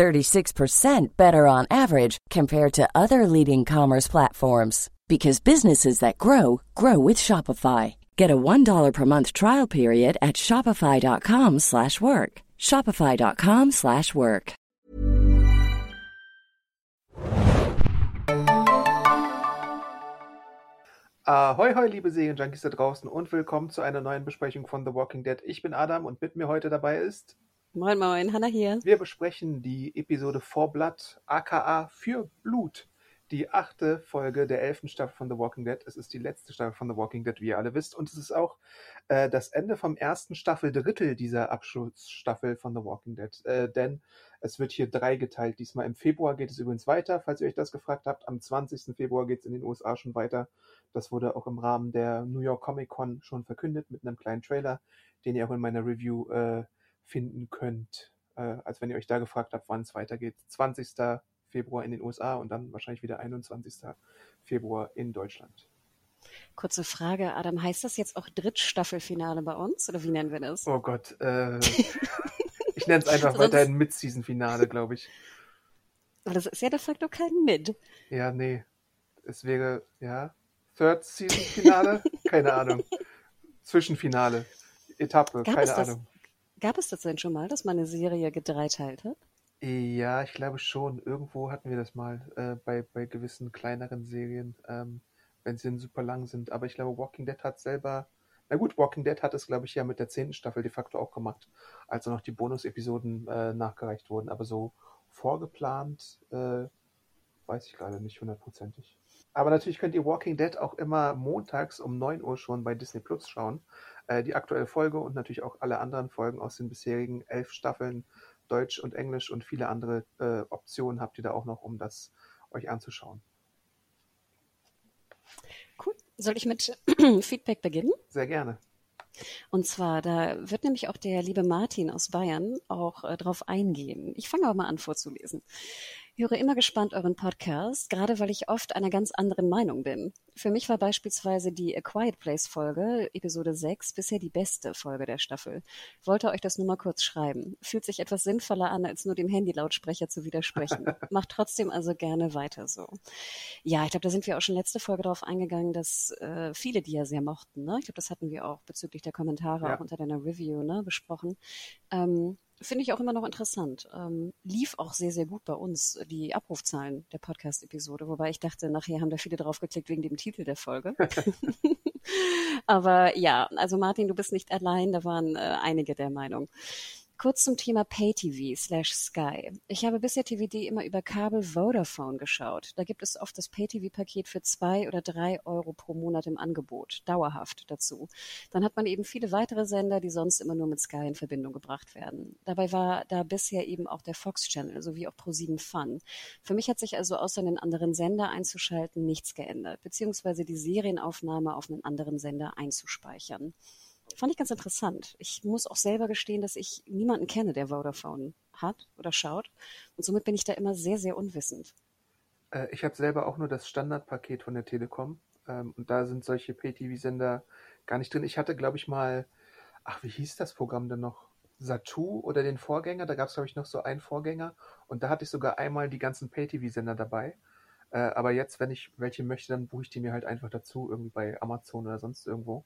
36% better on average compared to other leading commerce platforms because businesses that grow grow with Shopify. Get a $1 per month trial period at shopify.com/work. shopify.com/work. Ahoi, hoi, liebe Serienjunkies da draußen und willkommen zu einer neuen Besprechung von The Walking Dead. Ich bin Adam und mit mir heute dabei ist Moin, moin, Hanna hier. Wir besprechen die Episode For Blood, aka Für Blut, die achte Folge der elften Staffel von The Walking Dead. Es ist die letzte Staffel von The Walking Dead, wie ihr alle wisst. Und es ist auch äh, das Ende vom ersten Staffeldrittel dieser Abschlussstaffel von The Walking Dead. Äh, denn es wird hier dreigeteilt. Diesmal im Februar geht es übrigens weiter, falls ihr euch das gefragt habt. Am 20. Februar geht es in den USA schon weiter. Das wurde auch im Rahmen der New York Comic Con schon verkündet mit einem kleinen Trailer, den ihr auch in meiner Review äh, finden könnt. Äh, als wenn ihr euch da gefragt habt, wann es weitergeht. 20. Februar in den USA und dann wahrscheinlich wieder 21. Februar in Deutschland. Kurze Frage, Adam, heißt das jetzt auch Drittstaffelfinale bei uns oder wie nennen wir das? Oh Gott, äh, ich nenne es einfach weiterhin Mid-Season-Finale, glaube ich. Aber das ist ja de facto kein Mid. Ja, nee. Es wäre, ja, Third-Season-Finale? keine Ahnung. Zwischenfinale. Etappe, Gab keine? Ahnung. Gab es das denn schon mal, dass man eine Serie gedreiteilt hat? Ja, ich glaube schon. Irgendwo hatten wir das mal äh, bei, bei gewissen kleineren Serien, ähm, wenn sie dann super lang sind. Aber ich glaube, Walking Dead hat selber, na gut, Walking Dead hat es, glaube ich, ja mit der zehnten Staffel de facto auch gemacht, als noch die Bonus-Episoden äh, nachgereicht wurden. Aber so vorgeplant, äh, weiß ich gerade nicht hundertprozentig. Aber natürlich könnt ihr Walking Dead auch immer montags um 9 Uhr schon bei Disney Plus schauen. Äh, die aktuelle Folge und natürlich auch alle anderen Folgen aus den bisherigen elf Staffeln Deutsch und Englisch und viele andere äh, Optionen habt ihr da auch noch, um das euch anzuschauen. Cool. Soll ich mit Feedback beginnen? Sehr gerne. Und zwar, da wird nämlich auch der liebe Martin aus Bayern auch äh, drauf eingehen. Ich fange aber mal an vorzulesen. Ich höre immer gespannt euren Podcast, gerade weil ich oft einer ganz anderen Meinung bin. Für mich war beispielsweise die A Quiet Place Folge, Episode 6, bisher die beste Folge der Staffel. Wollte euch das nur mal kurz schreiben. Fühlt sich etwas sinnvoller an, als nur dem Handy-Lautsprecher zu widersprechen. Macht trotzdem also gerne weiter so. Ja, ich glaube, da sind wir auch schon letzte Folge darauf eingegangen, dass äh, viele die ja sehr mochten. Ne? Ich glaube, das hatten wir auch bezüglich der Kommentare Ja. auch unter deiner Review ne, besprochen. Ähm, Finde ich auch immer noch interessant. Ähm, lief auch sehr, sehr gut bei uns, die Abrufzahlen der Podcast-Episode, wobei ich dachte, nachher haben da viele drauf geklickt wegen dem Titel der Folge. Aber ja, also Martin, du bist nicht allein, da waren äh, einige der Meinung. Kurz zum Thema Pay-TV slash Sky. Ich habe bisher TVD immer über Kabel Vodafone geschaut. Da gibt es oft das Pay-TV-Paket für zwei oder drei Euro pro Monat im Angebot, dauerhaft dazu. Dann hat man eben viele weitere Sender, die sonst immer nur mit Sky in Verbindung gebracht werden. Dabei war da bisher eben auch der Fox Channel sowie auch Pro7 Fun. Für mich hat sich also außer einen anderen Sender einzuschalten nichts geändert, beziehungsweise die Serienaufnahme auf einen anderen Sender einzuspeichern. Fand ich ganz interessant. Ich muss auch selber gestehen, dass ich niemanden kenne, der Vodafone hat oder schaut. Und somit bin ich da immer sehr, sehr unwissend. Äh, ich habe selber auch nur das Standardpaket von der Telekom ähm, und da sind solche Pay-TV-Sender gar nicht drin. Ich hatte, glaube ich, mal, ach, wie hieß das Programm denn noch? Satu oder den Vorgänger, da gab es, glaube ich, noch so einen Vorgänger und da hatte ich sogar einmal die ganzen Pay-TV-Sender dabei. Äh, aber jetzt, wenn ich welche möchte, dann buche ich die mir halt einfach dazu, irgendwie bei Amazon oder sonst irgendwo.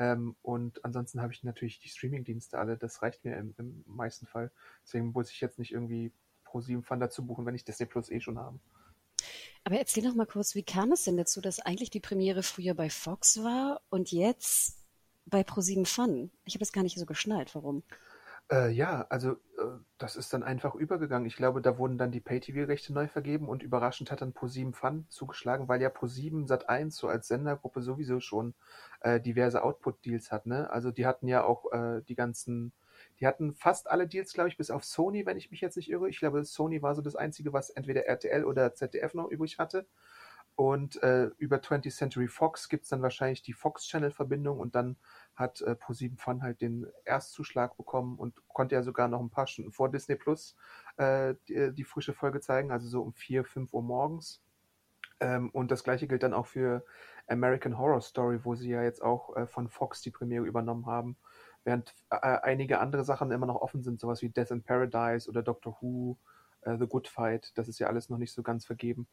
Ähm, und ansonsten habe ich natürlich die Streaming-Dienste alle, das reicht mir im, im meisten Fall. Deswegen muss ich jetzt nicht irgendwie Pro7 Fun dazu buchen, wenn ich Disney Plus eh schon habe. Aber erzähl noch mal kurz, wie kam es denn dazu, dass eigentlich die Premiere früher bei Fox war und jetzt bei Pro7 Fun? Ich habe es gar nicht so geschnallt, warum. Äh, ja, also das ist dann einfach übergegangen. Ich glaube, da wurden dann die Pay-TV-Rechte neu vergeben und überraschend hat dann Pro7 Fun zugeschlagen, weil ja Pro7 Sat1 so als Sendergruppe sowieso schon äh, diverse Output-Deals hat. Ne? Also die hatten ja auch äh, die ganzen Die hatten fast alle Deals, glaube ich, bis auf Sony, wenn ich mich jetzt nicht irre. Ich glaube, Sony war so das Einzige, was entweder RTL oder ZDF noch übrig hatte. Und äh, über 20th Century Fox gibt es dann wahrscheinlich die Fox-Channel-Verbindung und dann hat äh, Pro7 Fun halt den Erstzuschlag bekommen und konnte ja sogar noch ein paar Stunden vor Disney Plus äh, die, die, frische Folge zeigen, also so um 4, 5 Uhr morgens. Ähm, und das gleiche gilt dann auch für American Horror Story, wo sie ja jetzt auch äh, von Fox die Premiere übernommen haben. Während äh, einige andere Sachen immer noch offen sind, sowas wie Death in Paradise oder Doctor Who, äh, The Good Fight, das ist ja alles noch nicht so ganz vergeben.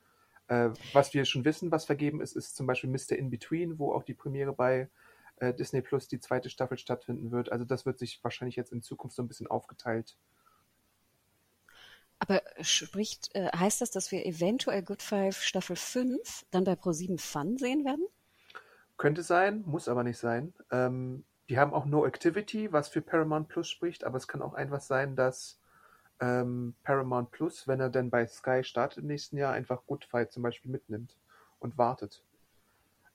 Äh, was wir schon wissen, was vergeben ist, ist zum Beispiel Mr. In Between, wo auch die Premiere bei äh, Disney Plus die zweite Staffel stattfinden wird. Also das wird sich wahrscheinlich jetzt in Zukunft so ein bisschen aufgeteilt. Aber spricht, äh, heißt das, dass wir eventuell Good Five Staffel 5 dann bei Pro7 Fun sehen werden? Könnte sein, muss aber nicht sein. Ähm, die haben auch No Activity, was für Paramount Plus spricht, aber es kann auch einfach sein, dass ähm, Paramount Plus, wenn er denn bei Sky startet im nächsten Jahr, einfach Good Fight zum Beispiel mitnimmt und wartet.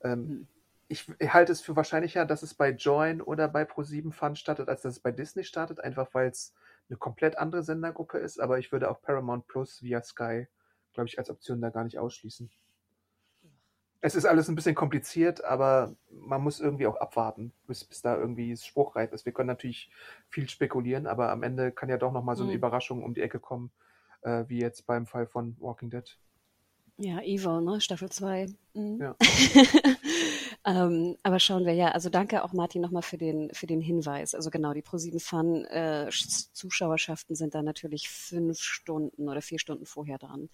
Ähm, hm. ich, ich, halte es für wahrscheinlicher, dass es bei Join oder bei Pro7 Fun startet, als dass es bei Disney startet, einfach weil es eine komplett andere Sendergruppe ist, aber ich würde auch Paramount Plus via Sky, glaube ich, als Option da gar nicht ausschließen. Es ist alles ein bisschen kompliziert, aber man muss irgendwie auch abwarten, bis, bis da irgendwie spruchreif ist. Wir können natürlich viel spekulieren, aber am Ende kann ja doch nochmal so eine mhm. Überraschung um die Ecke kommen, äh, wie jetzt beim Fall von Walking Dead. Ja, Evo, ne? Staffel 2. Mhm. Ja. ähm, aber schauen wir ja, also danke auch Martin nochmal für den, für den Hinweis. Also genau, die Pro7 Fun äh, Zuschauerschaften sind da natürlich fünf Stunden oder vier Stunden vorher dran.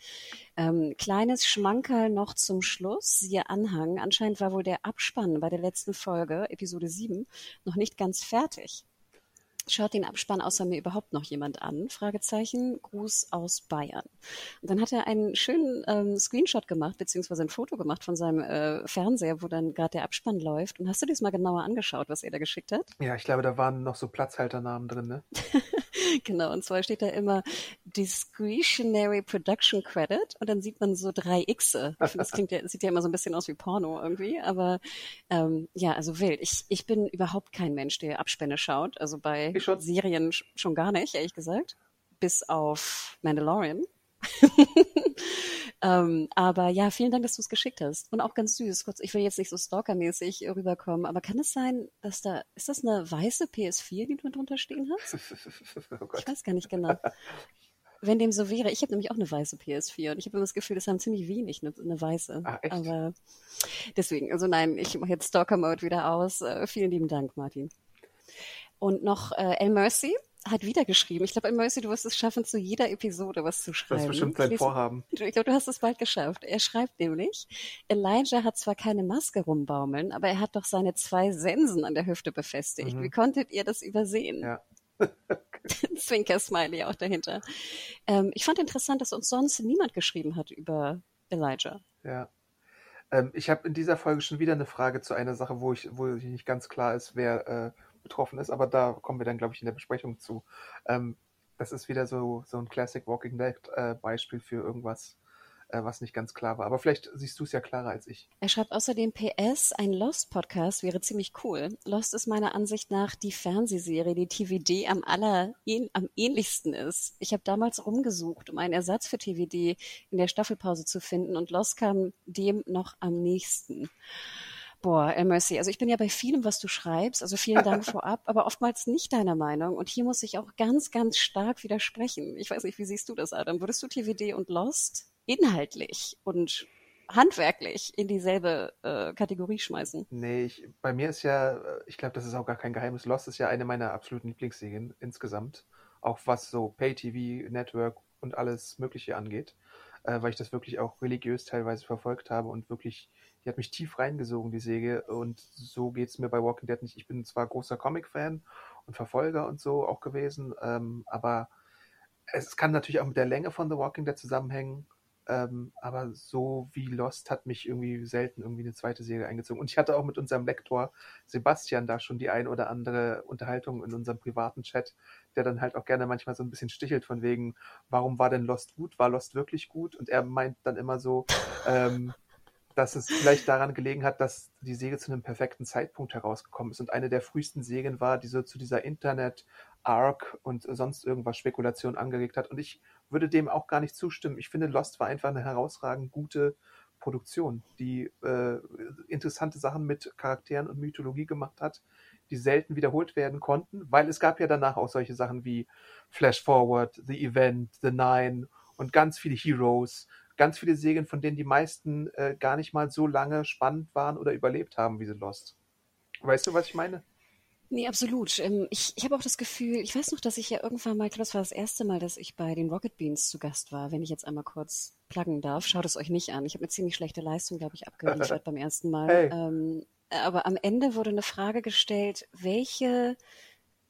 Ähm, kleines Schmankerl noch zum Schluss, siehe Anhang. Anscheinend war wohl der Abspann bei der letzten Folge, Episode 7, noch nicht ganz fertig. Schaut den Abspann außer mir überhaupt noch jemand an? Fragezeichen, Gruß aus Bayern. Und dann hat er einen schönen ähm, Screenshot gemacht, beziehungsweise ein Foto gemacht von seinem äh, Fernseher, wo dann gerade der Abspann läuft. Und hast du dir das mal genauer angeschaut, was er da geschickt hat? Ja, ich glaube, da waren noch so Platzhalternamen drin, ne? genau, und zwar steht da immer Discretionary Production Credit und dann sieht man so drei Xe. Ich finde, das klingt ja, sieht ja immer so ein bisschen aus wie Porno irgendwie, aber ähm, ja, also wild. Ich, ich bin überhaupt kein Mensch, der Abspänne schaut. Also bei. Serien schon gar nicht, ehrlich gesagt. Bis auf Mandalorian. ähm, aber ja, vielen Dank, dass du es geschickt hast. Und auch ganz süß. Kurz, ich will jetzt nicht so stalkermäßig rüberkommen, aber kann es sein, dass da, ist das eine weiße PS4, die du drunter stehen hast? oh ich weiß gar nicht genau. Wenn dem so wäre, ich habe nämlich auch eine weiße PS4 und ich habe immer das Gefühl, das haben ziemlich wenig eine, eine weiße. Ach, echt? Aber deswegen, also nein, ich mache jetzt Stalker-Mode wieder aus. Äh, vielen lieben Dank, Martin. Und noch äh, El Mercy hat wieder geschrieben. Ich glaube, El Mercy, du wirst es schaffen, zu jeder Episode was zu schreiben. Das ist bestimmt sein Vorhaben. Ich glaube, du hast es bald geschafft. Er schreibt nämlich, Elijah hat zwar keine Maske rumbaumeln, aber er hat doch seine zwei Sensen an der Hüfte befestigt. Mhm. Wie konntet ihr das übersehen? Ja. Zwinker-Smiley auch dahinter. Ähm, ich fand interessant, dass uns sonst niemand geschrieben hat über Elijah. Ja. Ähm, ich habe in dieser Folge schon wieder eine Frage zu einer Sache, wo ich, wo ich nicht ganz klar ist, wer äh, betroffen ist, aber da kommen wir dann, glaube ich, in der Besprechung zu. Ähm, das ist wieder so, so ein Classic Walking Dead äh, Beispiel für irgendwas, was nicht ganz klar war. Aber vielleicht siehst du es ja klarer als ich. Er schreibt außerdem PS, ein Lost-Podcast wäre ziemlich cool. Lost ist meiner Ansicht nach die Fernsehserie, die TVD am aller am ähnlichsten ist. Ich habe damals rumgesucht, um einen Ersatz für TVD in der Staffelpause zu finden und Lost kam dem noch am nächsten. Boah, El Mercy, also ich bin ja bei vielem, was du schreibst, also vielen Dank vorab, aber oftmals nicht deiner Meinung. Und hier muss ich auch ganz, ganz stark widersprechen. Ich weiß nicht, wie siehst du das, Adam? Würdest du TVD und Lost inhaltlich und handwerklich in dieselbe äh, Kategorie schmeißen? Nee, ich, bei mir ist ja, ich glaube, das ist auch gar kein Geheimnis. Lost ist ja eine meiner absoluten Lieblingsserien insgesamt. Auch was so Pay-TV, Network und alles Mögliche angeht. Äh, weil ich das wirklich auch religiös teilweise verfolgt habe und wirklich die hat mich tief reingesogen, die Säge. Und so geht es mir bei Walking Dead nicht. Ich bin zwar großer Comic-Fan und Verfolger und so auch gewesen, ähm, aber es kann natürlich auch mit der Länge von The Walking Dead zusammenhängen. Ähm, aber so wie Lost hat mich irgendwie selten irgendwie eine zweite Serie eingezogen. Und ich hatte auch mit unserem Lektor Sebastian da schon die ein oder andere Unterhaltung in unserem privaten Chat, der dann halt auch gerne manchmal so ein bisschen stichelt von wegen, warum war denn Lost gut? War Lost wirklich gut? Und er meint dann immer so, ähm, dass es vielleicht daran gelegen hat, dass die Säge zu einem perfekten Zeitpunkt herausgekommen ist und eine der frühesten Sägen war, die so zu dieser Internet Arc und sonst irgendwas Spekulation angeregt hat. Und ich würde dem auch gar nicht zustimmen. Ich finde, Lost war einfach eine herausragend gute Produktion, die äh, interessante Sachen mit Charakteren und Mythologie gemacht hat, die selten wiederholt werden konnten, weil es gab ja danach auch solche Sachen wie Flash Forward, The Event, The Nine und ganz viele Heroes, ganz viele Serien, von denen die meisten äh, gar nicht mal so lange spannend waren oder überlebt haben wie The Lost. Weißt du, was ich meine? Nee, absolut. Ähm, ich ich habe auch das Gefühl, ich weiß noch, dass ich ja irgendwann mal, ich glaube, das war das erste Mal, dass ich bei den Rocket Beans zu Gast war, wenn ich jetzt einmal kurz pluggen darf. Schaut es euch nicht an. Ich habe eine ziemlich schlechte Leistung, glaube ich, abgeliefert beim ersten Mal. Hey. Ähm, aber am Ende wurde eine Frage gestellt, welche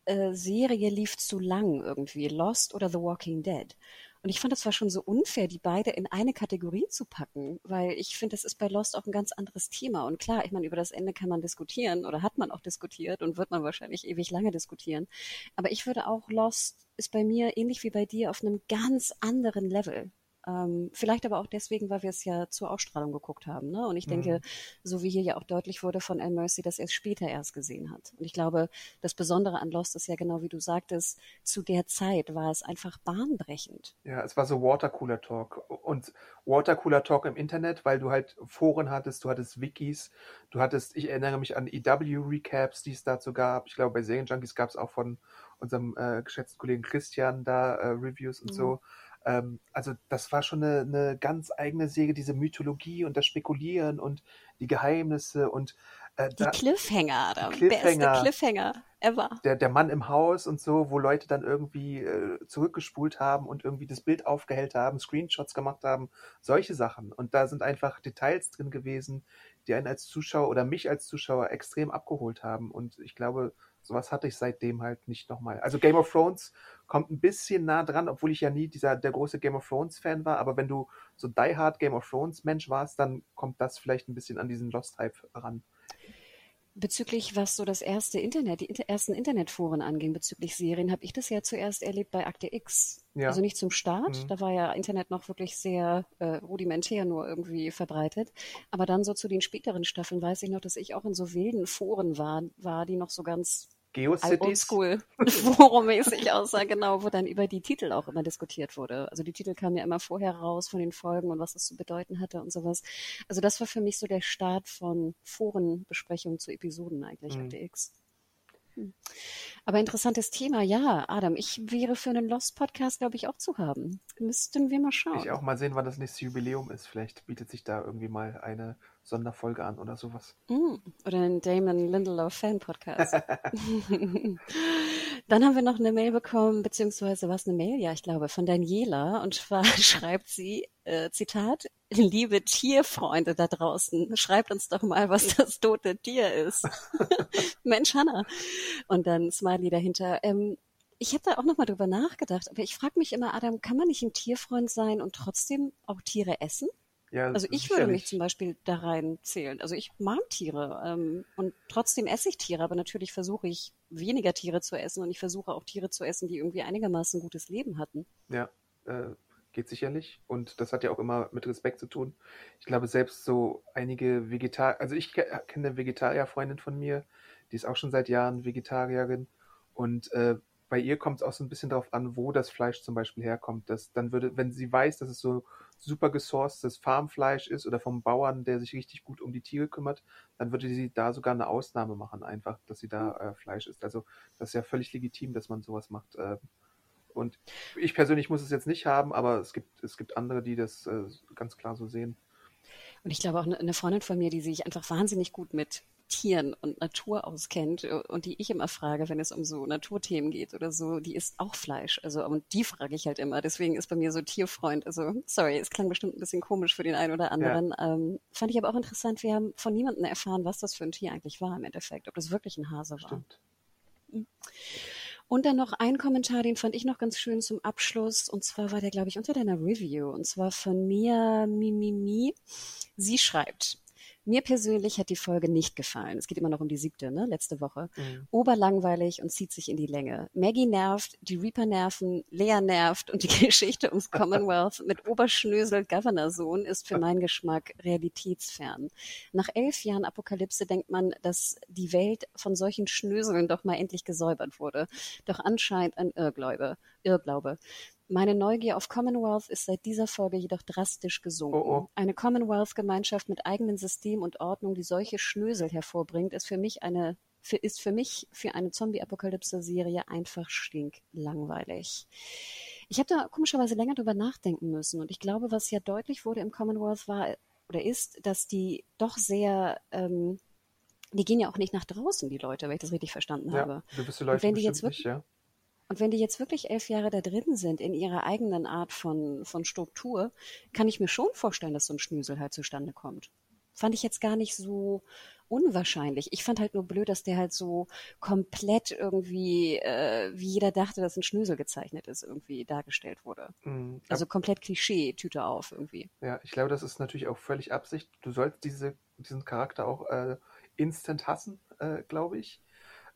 äh, Serie lief zu lang irgendwie, Lost oder The Walking Dead? Und ich fand, das war schon so unfair, die beide in eine Kategorie zu packen, weil ich finde, das ist bei Lost auch ein ganz anderes Thema. Und klar, ich meine, über das Ende kann man diskutieren oder hat man auch diskutiert und wird man wahrscheinlich ewig lange diskutieren. Aber ich würde auch, Lost ist bei mir ähnlich wie bei dir auf einem ganz anderen Level. Ähm, vielleicht aber auch deswegen, weil wir es ja zur Ausstrahlung geguckt haben. Ne? Und ich denke, Mhm. so wie hier ja auch deutlich wurde von Al Mercy, dass er es später erst gesehen hat. Und ich glaube, das Besondere an Lost ist ja genau wie du sagtest, zu der Zeit war es einfach bahnbrechend. Ja, es war so Watercooler Talk und Watercooler Talk im Internet, weil du halt Foren hattest, du hattest Wikis, du hattest, ich erinnere mich an EW Recaps, die es dazu gab. Ich glaube, bei Serienjunkies gab es auch von unserem äh, geschätzten Kollegen Christian da äh, Reviews und Mhm. so. Ähm, also das war schon eine, eine ganz eigene Serie, diese Mythologie und das Spekulieren und die Geheimnisse und äh, Die da, Cliffhanger, Adam. Cliffhanger. Beste Cliffhanger ever. der, der Mann im Haus und so, wo Leute dann irgendwie äh, zurückgespult haben und irgendwie das Bild aufgehellt haben, Screenshots gemacht haben, solche Sachen. Und da sind einfach Details drin gewesen, die einen als Zuschauer oder mich als Zuschauer extrem abgeholt haben. Und ich glaube, sowas hatte ich seitdem halt nicht nochmal. Also Game of Thrones kommt ein bisschen nah dran, obwohl ich ja nie dieser der große Game of Thrones Fan war. Aber wenn du so die Hard Game of Thrones Mensch warst, dann kommt das vielleicht ein bisschen an diesen Lost Hype ran. Bezüglich, was so das erste Internet, die ersten Internetforen anging bezüglich Serien, habe ich das ja zuerst erlebt bei Akte X. Ja. Also nicht zum Start, Mhm. da war ja Internet noch wirklich sehr äh, rudimentär nur irgendwie verbreitet. Aber dann so zu den späteren Staffeln weiß ich noch, dass ich auch in so wilden Foren war, war die noch so ganz GeoCities. oldschool forumäßig aussah, genau, wo dann über die Titel auch immer diskutiert wurde. Also die Titel kamen ja immer vorher raus von den Folgen und was es zu bedeuten hatte und sowas. Also das war für mich so der Start von Forenbesprechungen zu Episoden eigentlich, Mhm. Akte X. Hm. Aber interessantes Thema, ja, Adam. Ich wäre für einen Lost-Podcast, glaube ich, auch zu haben. Müssten wir mal schauen. Ich auch mal sehen, wann das nächste Jubiläum ist. Vielleicht bietet sich da irgendwie mal eine Sonderfolge an oder sowas. Mm, Oder einen Damon Lindelof Fan-Podcast. Dann haben wir noch eine Mail bekommen, beziehungsweise was eine Mail, ja, ich glaube, von Daniela. Und zwar schreibt sie, äh, Zitat, liebe Tierfreunde da draußen, schreibt uns doch mal, was das tote Tier ist. Mensch, Hanna. Und dann Smiley dahinter. Ähm, ich habe da auch nochmal drüber nachgedacht, aber ich frage mich immer, Adam, kann man nicht ein Tierfreund sein und trotzdem auch Tiere essen? Ja, Also ich würde mich zum Beispiel da rein zählen. Also ich mag Tiere ähm, und trotzdem esse ich Tiere, aber natürlich versuche ich weniger Tiere zu essen und ich versuche auch Tiere zu essen, die irgendwie einigermaßen ein gutes Leben hatten. Ja, äh, geht sicherlich. Und das hat ja auch immer mit Respekt zu tun. Ich glaube, selbst so einige Vegetarier, also ich ke- kenne eine Vegetarierfreundin von mir, die ist auch schon seit Jahren Vegetarierin. Und äh, bei ihr kommt es auch so ein bisschen darauf an, wo das Fleisch zum Beispiel herkommt. Das, dann würde, wenn sie weiß, dass es so super gesourcetes Farmfleisch ist oder vom Bauern, der sich richtig gut um die Tiere kümmert, dann würde sie da sogar eine Ausnahme machen, einfach, dass sie da äh, Fleisch isst. Also das ist ja völlig legitim, dass man sowas macht. Äh, und ich persönlich muss es jetzt nicht haben, aber es gibt, es gibt andere, die das äh, ganz klar so sehen. Und ich glaube auch eine Freundin von mir, die sich einfach wahnsinnig gut mit Tieren und Natur auskennt äh, und die ich immer frage, wenn es um so Naturthemen geht oder so, die isst auch Fleisch. Also und die frage ich halt immer. Deswegen ist bei mir so Tierfreund. Also sorry, es klang bestimmt ein bisschen komisch für den einen oder anderen. Ähm, fand ich aber auch interessant. Wir haben von niemandem erfahren, was das für ein Tier eigentlich war im Endeffekt, ob das wirklich ein Hase war. Stimmt. Und dann noch ein Kommentar, den fand ich noch ganz schön zum Abschluss. Und zwar war der, glaube ich, unter deiner Review. Und zwar von Mia Mimimi. Sie schreibt, Mir persönlich hat die Folge nicht gefallen. Es geht immer noch um die siebte, ne? letzte Woche. Mhm. Oberlangweilig und zieht sich in die Länge. Maggie nervt, die Reaper nerven, Lea nervt und die Geschichte ums Commonwealth mit Oberschnösel Governorsohn ist für meinen Geschmack realitätsfern. Nach elf Jahren Apokalypse denkt man, dass die Welt von solchen Schnöseln doch mal endlich gesäubert wurde. Doch anscheinend ein Irrglaube. Irrglaube. Meine Neugier auf Commonwealth ist seit dieser Folge jedoch drastisch gesunken. Oh, oh. Eine Commonwealth-Gemeinschaft mit eigenem System und Ordnung, die solche Schnösel hervorbringt, ist für mich eine für, ist für mich für eine Zombie-Apokalypse-Serie einfach stinklangweilig. Ich habe da komischerweise länger drüber nachdenken müssen und ich glaube, was ja deutlich wurde im Commonwealth war oder ist, dass die doch sehr ähm, die gehen ja auch nicht nach draußen, die Leute, wenn ich das richtig verstanden habe. Ja, gewisse Leute wenn die jetzt wirklich- nicht, ja. Und wenn die jetzt wirklich elf Jahre da drin sind in ihrer eigenen Art von, von Struktur, kann ich mir schon vorstellen, dass so ein Schnüsel halt zustande kommt. Fand ich jetzt gar nicht so unwahrscheinlich. Ich fand halt nur blöd, dass der halt so komplett irgendwie, äh, wie jeder dachte, dass ein Schnösel gezeichnet ist, irgendwie dargestellt wurde. Mhm. Also komplett Klischee, Tüte auf irgendwie. Ja, ich glaube, das ist natürlich auch völlig Absicht. Du sollst diese, diesen Charakter auch äh, instant hassen, äh, glaube ich.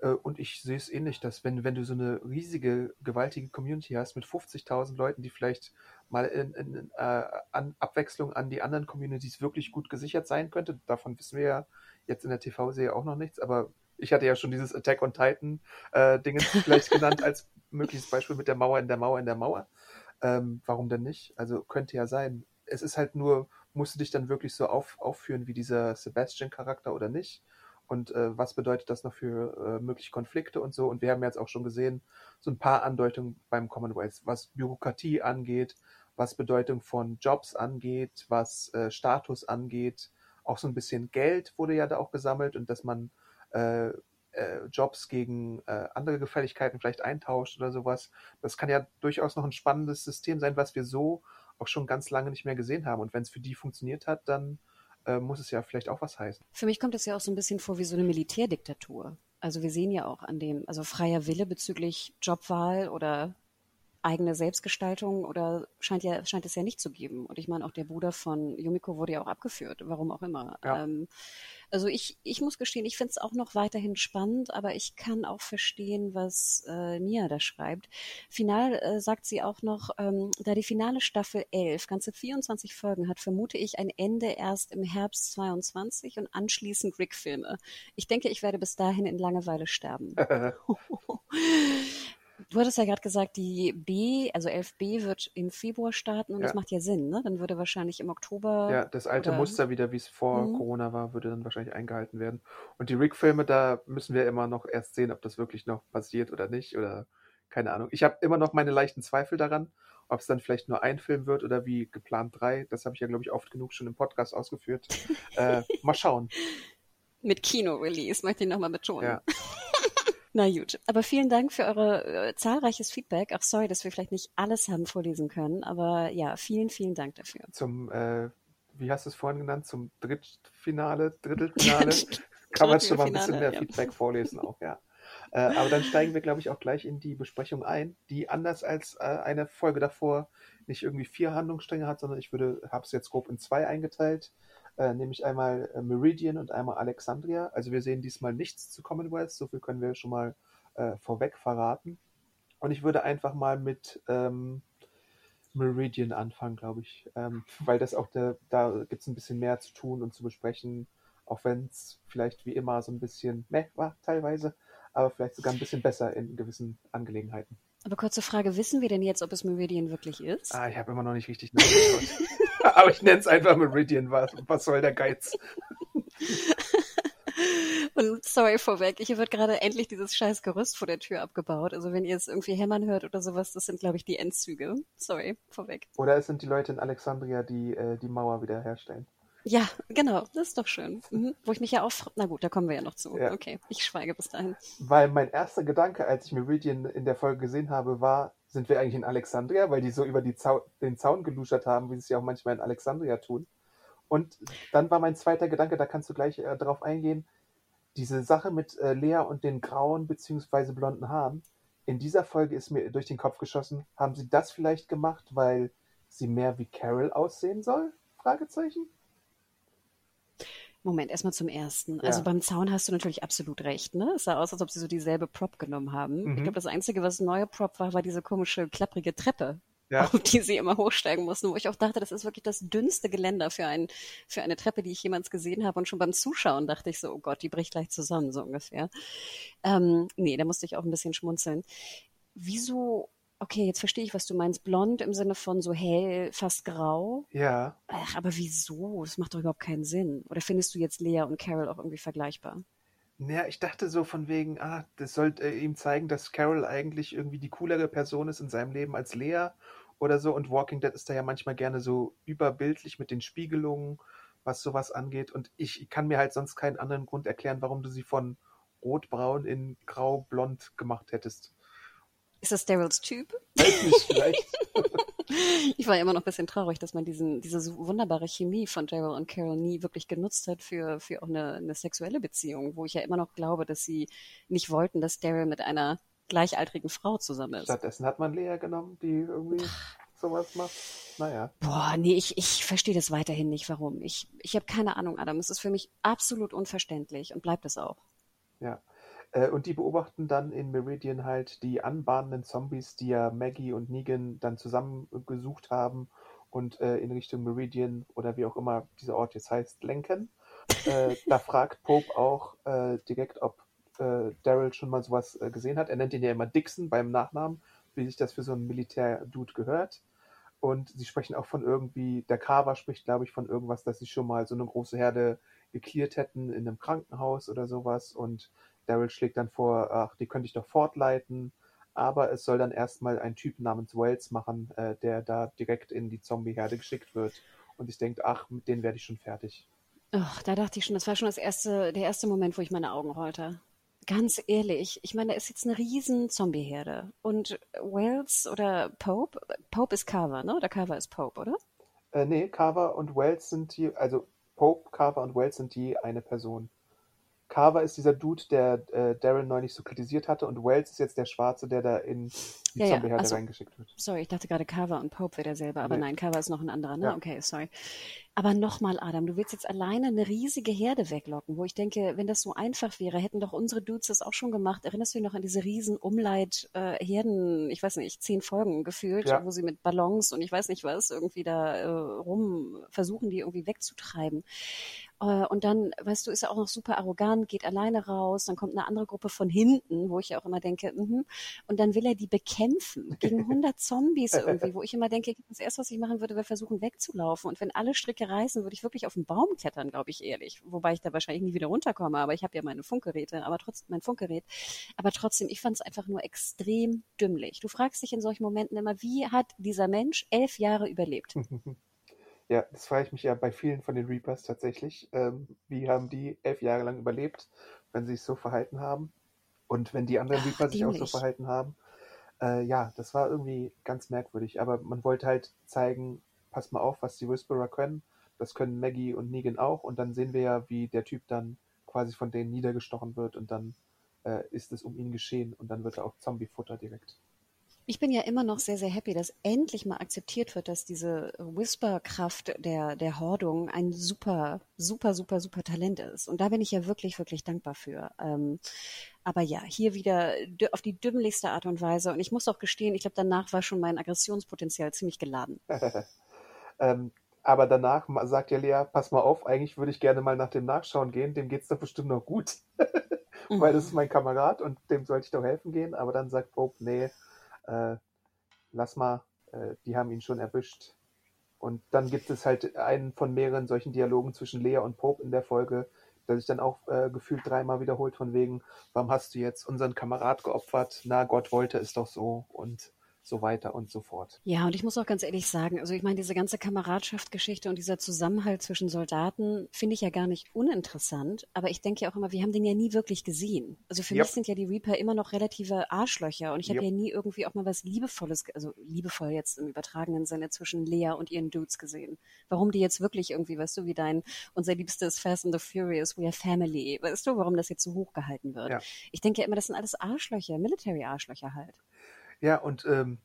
Äh, und ich sehe es ähnlich, dass wenn, wenn du so eine riesige, gewaltige Community hast mit 50.000 Leuten, die vielleicht mal in, in, äh, an Abwechslung an die anderen Communities wirklich gut gesichert sein könnte, davon wissen wir ja jetzt in der TV-Serie auch noch nichts, aber ich hatte ja schon dieses Attack on Titan äh, Dingens vielleicht genannt als mögliches Beispiel mit der Mauer in der Mauer in der Mauer. Ähm, warum denn nicht? Also könnte ja sein. Es ist halt nur, musst du dich dann wirklich so auf, aufführen wie dieser Sebastian-Charakter oder nicht? Und äh, was bedeutet das noch für äh, mögliche Konflikte und so? Und wir haben jetzt auch schon gesehen, so ein paar Andeutungen beim Commonwealth, was Bürokratie angeht, was Bedeutung von Jobs angeht, was äh, Status angeht. Auch so ein bisschen Geld wurde ja da auch gesammelt und dass man äh, äh, Jobs gegen äh, andere Gefälligkeiten vielleicht eintauscht oder sowas. Das kann ja durchaus noch ein spannendes System sein, was wir so auch schon ganz lange nicht mehr gesehen haben. Und wenn es für die funktioniert hat, dann äh, muss es ja vielleicht auch was heißen. Für mich kommt es ja auch so ein bisschen vor wie so eine Militärdiktatur. Also wir sehen ja auch an dem, also freier Wille bezüglich Jobwahl oder eigene Selbstgestaltung oder scheint ja scheint es ja nicht zu geben. Und ich meine auch der Bruder von Yumiko wurde ja auch abgeführt, warum auch immer. Ja. Ähm, also ich ich muss gestehen, ich finde es auch noch weiterhin spannend, aber ich kann auch verstehen, was äh, Nia da schreibt. Final äh, sagt sie auch noch, ähm, da die finale Staffel 11 ganze 24 Folgen hat, vermute ich ein Ende erst im Herbst 22 und anschließend Rick-Filme. Ich denke, ich werde bis dahin in Langeweile sterben. Du hattest ja gerade gesagt, die B, also 11b wird im Februar starten und Ja. das macht ja Sinn, ne? Dann würde wahrscheinlich im Oktober. Ja, das alte oder- Muster wieder, wie es vor Mhm. Corona war, würde dann wahrscheinlich eingehalten werden. Und die Rick-Filme, da müssen wir immer noch erst sehen, ob das wirklich noch passiert oder nicht. Oder keine Ahnung. Ich habe immer noch meine leichten Zweifel daran, ob es dann vielleicht nur ein Film wird oder wie geplant drei. Das habe ich ja, glaube ich, oft genug schon im Podcast ausgeführt. äh, mal schauen. Mit Kino-Release, möchte ich nochmal betonen. Ja. Na gut, aber vielen Dank für eure äh, zahlreiches Feedback. Ach sorry, dass wir vielleicht nicht alles haben vorlesen können, aber ja, vielen, vielen Dank dafür. Zum, äh, wie hast du es vorhin genannt, zum Drittfinale, Drittelfinale, kann man schon mal ein bisschen mehr ja. Feedback vorlesen auch, ja. Äh, aber dann steigen wir, glaube ich, auch gleich in die Besprechung ein, die anders als äh, eine Folge davor nicht irgendwie vier Handlungsstränge hat, sondern ich würde, habe es jetzt grob in zwei eingeteilt, äh, nämlich einmal äh, Meridian und einmal Alexandria. Also wir sehen diesmal nichts zu Commonwealth, so viel können wir schon mal äh, vorweg verraten. Und ich würde einfach mal mit ähm, Meridian anfangen, glaube ich, ähm, weil das auch der, da gibt es ein bisschen mehr zu tun und zu besprechen, auch wenn es vielleicht wie immer so ein bisschen meh war teilweise, aber vielleicht sogar ein bisschen besser in gewissen Angelegenheiten. Aber kurze Frage, wissen wir denn jetzt, ob es Meridian wirklich ist? Ah, ich habe immer noch nicht richtig nachgeschaut. aber ich nenne es einfach Meridian, was, was soll der Geiz? Und sorry vorweg, hier wird gerade endlich dieses scheiß Gerüst vor der Tür abgebaut. Also wenn ihr es irgendwie hämmern hört oder sowas, das sind, glaube ich, die Endzüge. Sorry, vorweg. Oder es sind die Leute in Alexandria, die äh, die Mauer wiederherstellen. Ja, genau, das ist doch schön. Mhm. Wo ich mich ja auch, na gut, da kommen wir ja noch zu. Ja. Okay, ich schweige bis dahin. Weil mein erster Gedanke, als ich Meridian in der Folge gesehen habe, war, sind wir eigentlich in Alexandria, weil die so über die Zau den Zaun geluschert haben, wie sie es ja auch manchmal in Alexandria tun. Und dann war mein zweiter Gedanke, da kannst du gleich äh, drauf eingehen, diese Sache mit äh, Lea und den grauen bzw. blonden Haaren. In dieser Folge ist mir durch den Kopf geschossen, haben sie das vielleicht gemacht, weil sie mehr wie Carol aussehen soll? Fragezeichen. Moment, erstmal zum ersten. Also Ja. beim Zaun hast du natürlich absolut recht, ne? Es sah aus, als ob sie so dieselbe Prop genommen haben. Ich Mhm. glaube, das Einzige, was ein neuer Prop war, war diese komische, klapprige Treppe, Ja. auf die sie immer hochsteigen mussten, wo ich auch dachte, das ist wirklich das dünnste Geländer für, ein, für eine Treppe, die ich jemals gesehen habe. Und schon beim Zuschauen dachte ich so, oh Gott, die bricht gleich zusammen, so ungefähr. Ähm, nee, da musste ich auch ein bisschen schmunzeln. Wieso, okay, jetzt verstehe ich, was du meinst. Blond im Sinne von so hell, fast grau. Ja, Ach, aber wieso? Das macht doch überhaupt keinen Sinn. Oder findest du jetzt Lea und Carol auch irgendwie vergleichbar? Naja, ich dachte so von wegen, ah, das sollte äh, ihm zeigen, dass Carol eigentlich irgendwie die coolere Person ist in seinem Leben als Lea oder so. Und Walking Dead ist da ja manchmal gerne so überbildlich mit den Spiegelungen, was sowas angeht. Und ich kann mir halt sonst keinen anderen Grund erklären, warum du sie von rotbraun in grau-blond gemacht hättest. Ist das Daryls Typ? Weiß vielleicht. Ich war immer noch ein bisschen traurig, dass man diesen, diese wunderbare Chemie von Daryl und Carol nie wirklich genutzt hat für, für auch eine, eine sexuelle Beziehung, wo ich ja immer noch glaube, dass sie nicht wollten, dass Daryl mit einer gleichaltrigen Frau zusammen ist. Stattdessen hat man Lea genommen, die irgendwie sowas macht. Naja. Boah, nee, ich, ich verstehe das weiterhin nicht, warum. Ich, ich habe keine Ahnung, Adam. Es ist für mich absolut unverständlich und bleibt es auch. Ja. Äh, Und die beobachten dann in Meridian halt die anbahnenden Zombies, die ja Maggie und Negan dann zusammengesucht haben und äh, in Richtung Meridian oder wie auch immer dieser Ort jetzt heißt, lenken. Äh, da fragt Pope auch äh, direkt, ob äh, Daryl schon mal sowas äh, gesehen hat. Er nennt ihn ja immer Dixon beim Nachnamen, wie sich das für so einen Militärdude gehört. Und sie sprechen auch von irgendwie, der Carver spricht, glaube ich, von irgendwas, dass sie schon mal so eine große Herde geklärt hätten in einem Krankenhaus oder sowas. Und Daryl schlägt dann vor, ach, die könnte ich doch fortleiten. Aber es soll dann erstmal ein Typ namens Wells machen, äh, der da direkt in die Zombie-Herde geschickt wird. Und ich denke, ach, mit denen werde ich schon fertig. Ach, da dachte ich schon, das war schon das erste, der erste Moment, wo ich meine Augen rollte. Ganz ehrlich, ich meine, da ist jetzt eine riesen Zombie-Herde. Und Wells oder Pope, Pope ist Carver, ne? Oder Carver ist Pope, oder? Äh, nee, Carver und Wells sind die, also Pope, Carver und Wells sind die eine Person. Carver ist dieser Dude, der äh, Daryl neulich so kritisiert hatte, und Wells ist jetzt der Schwarze, der da in die Ja, ja, Zombie-Herde also- reingeschickt wird. Sorry, ich dachte gerade Carver und Pope wäre derselbe, aber Nee. nein, Carver ist noch ein anderer, ne? Ja. Okay, sorry. Aber nochmal, Adam, du willst jetzt alleine eine riesige Herde weglocken, wo ich denke, wenn das so einfach wäre, hätten doch unsere Dudes das auch schon gemacht. Erinnerst du dich noch an diese riesen Umleit-Herden, ich weiß nicht, zehn Folgen gefühlt, Ja. wo sie mit Ballons und ich weiß nicht was irgendwie da äh, rum versuchen, die irgendwie wegzutreiben. Äh, Und dann, weißt du, ist er auch noch super arrogant, geht alleine raus, dann kommt eine andere Gruppe von hinten, wo ich ja auch immer denke, mhm. und dann will er die bekämpfen gegen 100 Zombies irgendwie, wo ich immer denke, das erste, was ich machen würde, wäre versuchen wegzulaufen. Und wenn alle Stricke reißen, würde ich wirklich auf den Baum klettern, glaube ich ehrlich. Wobei ich da wahrscheinlich nie wieder runterkomme, aber ich habe ja meine Funkgeräte, aber trotzdem mein Funkgerät. Aber trotzdem, ich fand es einfach nur extrem dümmlich. Du fragst dich in solchen Momenten immer, wie hat dieser Mensch elf Jahre überlebt? Ja, das frage ich mich ja bei vielen von den Reapers tatsächlich. Ähm, wie haben die elf Jahre lang überlebt, wenn sie sich so verhalten haben? Und wenn die anderen Ach, Reaper sich auch so dämlich. verhalten haben? Äh, ja, das war irgendwie ganz merkwürdig. Aber man wollte halt zeigen, pass mal auf, was die Whisperer können. Das können Maggie und Negan auch. Und dann sehen wir ja, wie der Typ dann quasi von denen niedergestochen wird. Und dann äh, ist es um ihn geschehen. Und dann wird er auch Zombie-Futter direkt. Ich bin ja immer noch sehr, sehr happy, dass endlich mal akzeptiert wird, dass diese Whisper-Kraft der, der Hordung ein super, super, super, super Talent ist. Und da bin ich ja wirklich, wirklich dankbar für. Ähm, aber ja, hier wieder auf die dümmlichste Art und Weise. Und ich muss auch gestehen, ich glaube, danach war schon mein Aggressionspotenzial ziemlich geladen. Ähm, aber danach sagt ja Lea, pass mal auf, eigentlich würde ich gerne mal nach dem Nachschauen gehen, dem geht's doch bestimmt noch gut. Weil das ist mein Kamerad und dem sollte ich doch helfen gehen. Aber dann sagt Pope, nee, äh, lass mal, äh, die haben ihn schon erwischt. Und dann gibt es halt einen von mehreren solchen Dialogen zwischen Lea und Pope in der Folge, der sich dann auch äh, gefühlt dreimal wiederholt von wegen, warum hast du jetzt unseren Kamerad geopfert? Na, Gott wollte es doch so und so weiter und so fort. Ja, und ich muss auch ganz ehrlich sagen, also ich meine, diese ganze Kameradschaftsgeschichte und dieser Zusammenhalt zwischen Soldaten finde ich ja gar nicht uninteressant, aber ich denke ja auch immer, wir haben den ja nie wirklich gesehen. Also für Yep. mich sind ja die Reaper immer noch relative Arschlöcher und ich habe Yep. ja nie irgendwie auch mal was Liebevolles, also liebevoll jetzt im übertragenen Sinne zwischen Lea und ihren Dudes gesehen. Warum die jetzt wirklich irgendwie, weißt du, wie dein, unser liebstes Fast and the Furious, we are family, weißt du, warum das jetzt so hochgehalten wird? Ja. Ich denke ja immer, das sind alles Arschlöcher, Military-Arschlöcher halt. Ja, und ähm,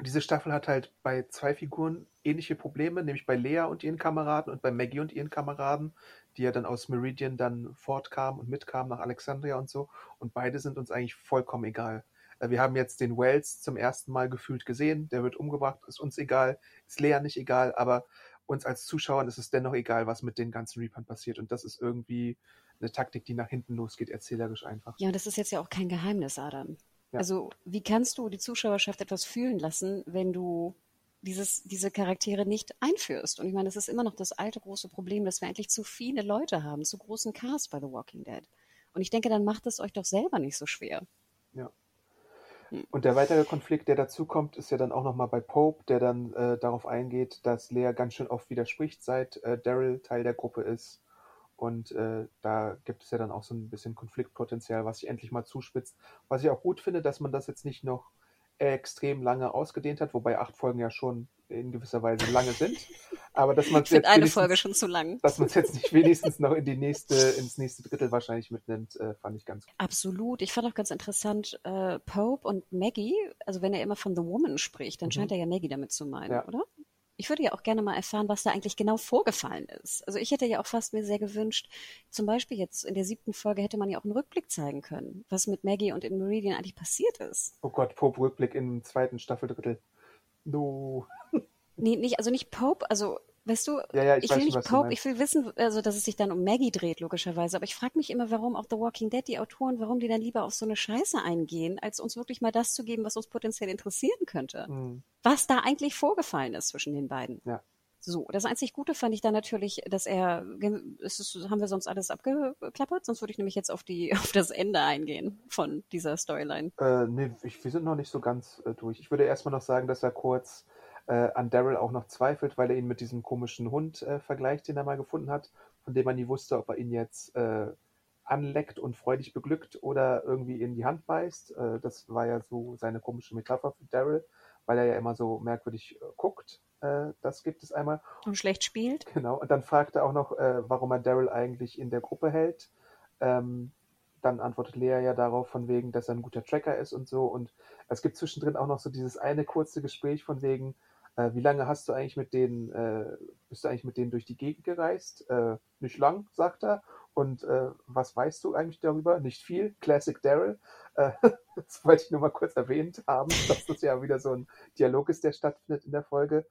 diese Staffel hat halt bei zwei Figuren ähnliche Probleme, nämlich bei Lea und ihren Kameraden und bei Maggie und ihren Kameraden, die ja dann aus Meridian dann fortkamen und mitkamen nach Alexandria und so. Und beide sind uns eigentlich vollkommen egal. Äh, wir haben jetzt den Wells zum ersten Mal gefühlt gesehen, der wird umgebracht, ist uns egal, ist Lea nicht egal, aber uns als Zuschauern ist es dennoch egal, was mit den ganzen Reapern passiert. Und das ist irgendwie eine Taktik, die nach hinten losgeht, erzählerisch einfach. Ja, und das ist jetzt ja auch kein Geheimnis, Adam. Ja. Also, wie kannst du die Zuschauerschaft etwas fühlen lassen, wenn du dieses, diese Charaktere nicht einführst? Und ich meine, das ist immer noch das alte große Problem, dass wir eigentlich zu viele Leute haben, zu großen Cast bei The Walking Dead. Und ich denke, dann macht es euch doch selber nicht so schwer. Ja. Hm. Und der weitere Konflikt, der dazu kommt, ist ja dann auch nochmal bei Pope, der dann äh, darauf eingeht, dass Lea ganz schön oft widerspricht, seit äh, Daryl Teil der Gruppe ist und äh, da gibt es ja dann auch so ein bisschen Konfliktpotenzial, was sich endlich mal zuspitzt. Was ich auch gut finde, dass man das jetzt nicht noch extrem lange ausgedehnt hat, wobei acht Folgen ja schon in gewisser Weise lange sind. Aber dass man es jetzt eine Folge schon zu lang. Dass man es jetzt nicht wenigstens noch in die nächste, ins nächste Drittel wahrscheinlich mitnimmt, äh, fand ich ganz gut. Absolut. Ich fand auch ganz interessant, äh, Pope und Maggie, also wenn er immer von The Woman spricht, dann mhm. scheint er ja Maggie damit zu meinen, ja. oder? Ich würde ja auch gerne mal erfahren, was da eigentlich genau vorgefallen ist. Also ich hätte ja auch fast mir sehr gewünscht, zum Beispiel jetzt in der siebten Folge hätte man ja auch einen Rückblick zeigen können, was mit Maggie und in Meridian eigentlich passiert ist. Oh Gott, Pope Rückblick im zweiten Staffeldrittel. No. Nee, nicht, also nicht Pope, also Weißt du, ja, ja, ich, ich will nicht Pope, ich will wissen, also dass es sich dann um Maggie dreht, logischerweise. Aber ich frage mich immer, warum auch The Walking Dead, die Autoren, warum die dann lieber auf so eine Scheiße eingehen, als uns wirklich mal das zu geben, was uns potenziell interessieren könnte. Mhm. Was da eigentlich vorgefallen ist zwischen den beiden. Ja. So, das einzig Gute fand ich dann natürlich, dass er, ist, haben wir sonst alles abgeklappert? Sonst würde ich nämlich jetzt auf die, auf das Ende eingehen von dieser Storyline. Äh, nee, ich, wir sind noch nicht so ganz äh, durch. Ich würde erstmal noch sagen, dass er kurz äh, an Daryl auch noch zweifelt, weil er ihn mit diesem komischen Hund äh, vergleicht, den er mal gefunden hat, von dem man nie wusste, ob er ihn jetzt äh, anleckt und freudig beglückt oder irgendwie in die Hand beißt. Äh, das war ja so seine komische Metapher für Daryl, weil er ja immer so merkwürdig äh, guckt. Äh, das gibt es einmal. Und schlecht spielt. Genau. Und dann fragt er auch noch, warum er Daryl eigentlich in der Gruppe hält. Ähm, dann antwortet Lea ja darauf von wegen, dass er ein guter Tracker ist und so. Und es gibt zwischendrin auch noch so dieses eine kurze Gespräch von wegen, äh, wie lange hast du eigentlich mit denen, äh, bist du eigentlich mit denen durch die Gegend gereist? Äh, nicht lang, sagt er. Und äh, was weißt du eigentlich darüber? Nicht viel. Classic Daryl. Äh, das wollte ich nur mal kurz erwähnt haben, dass das ja wieder so ein Dialog ist, der stattfindet in der Folge.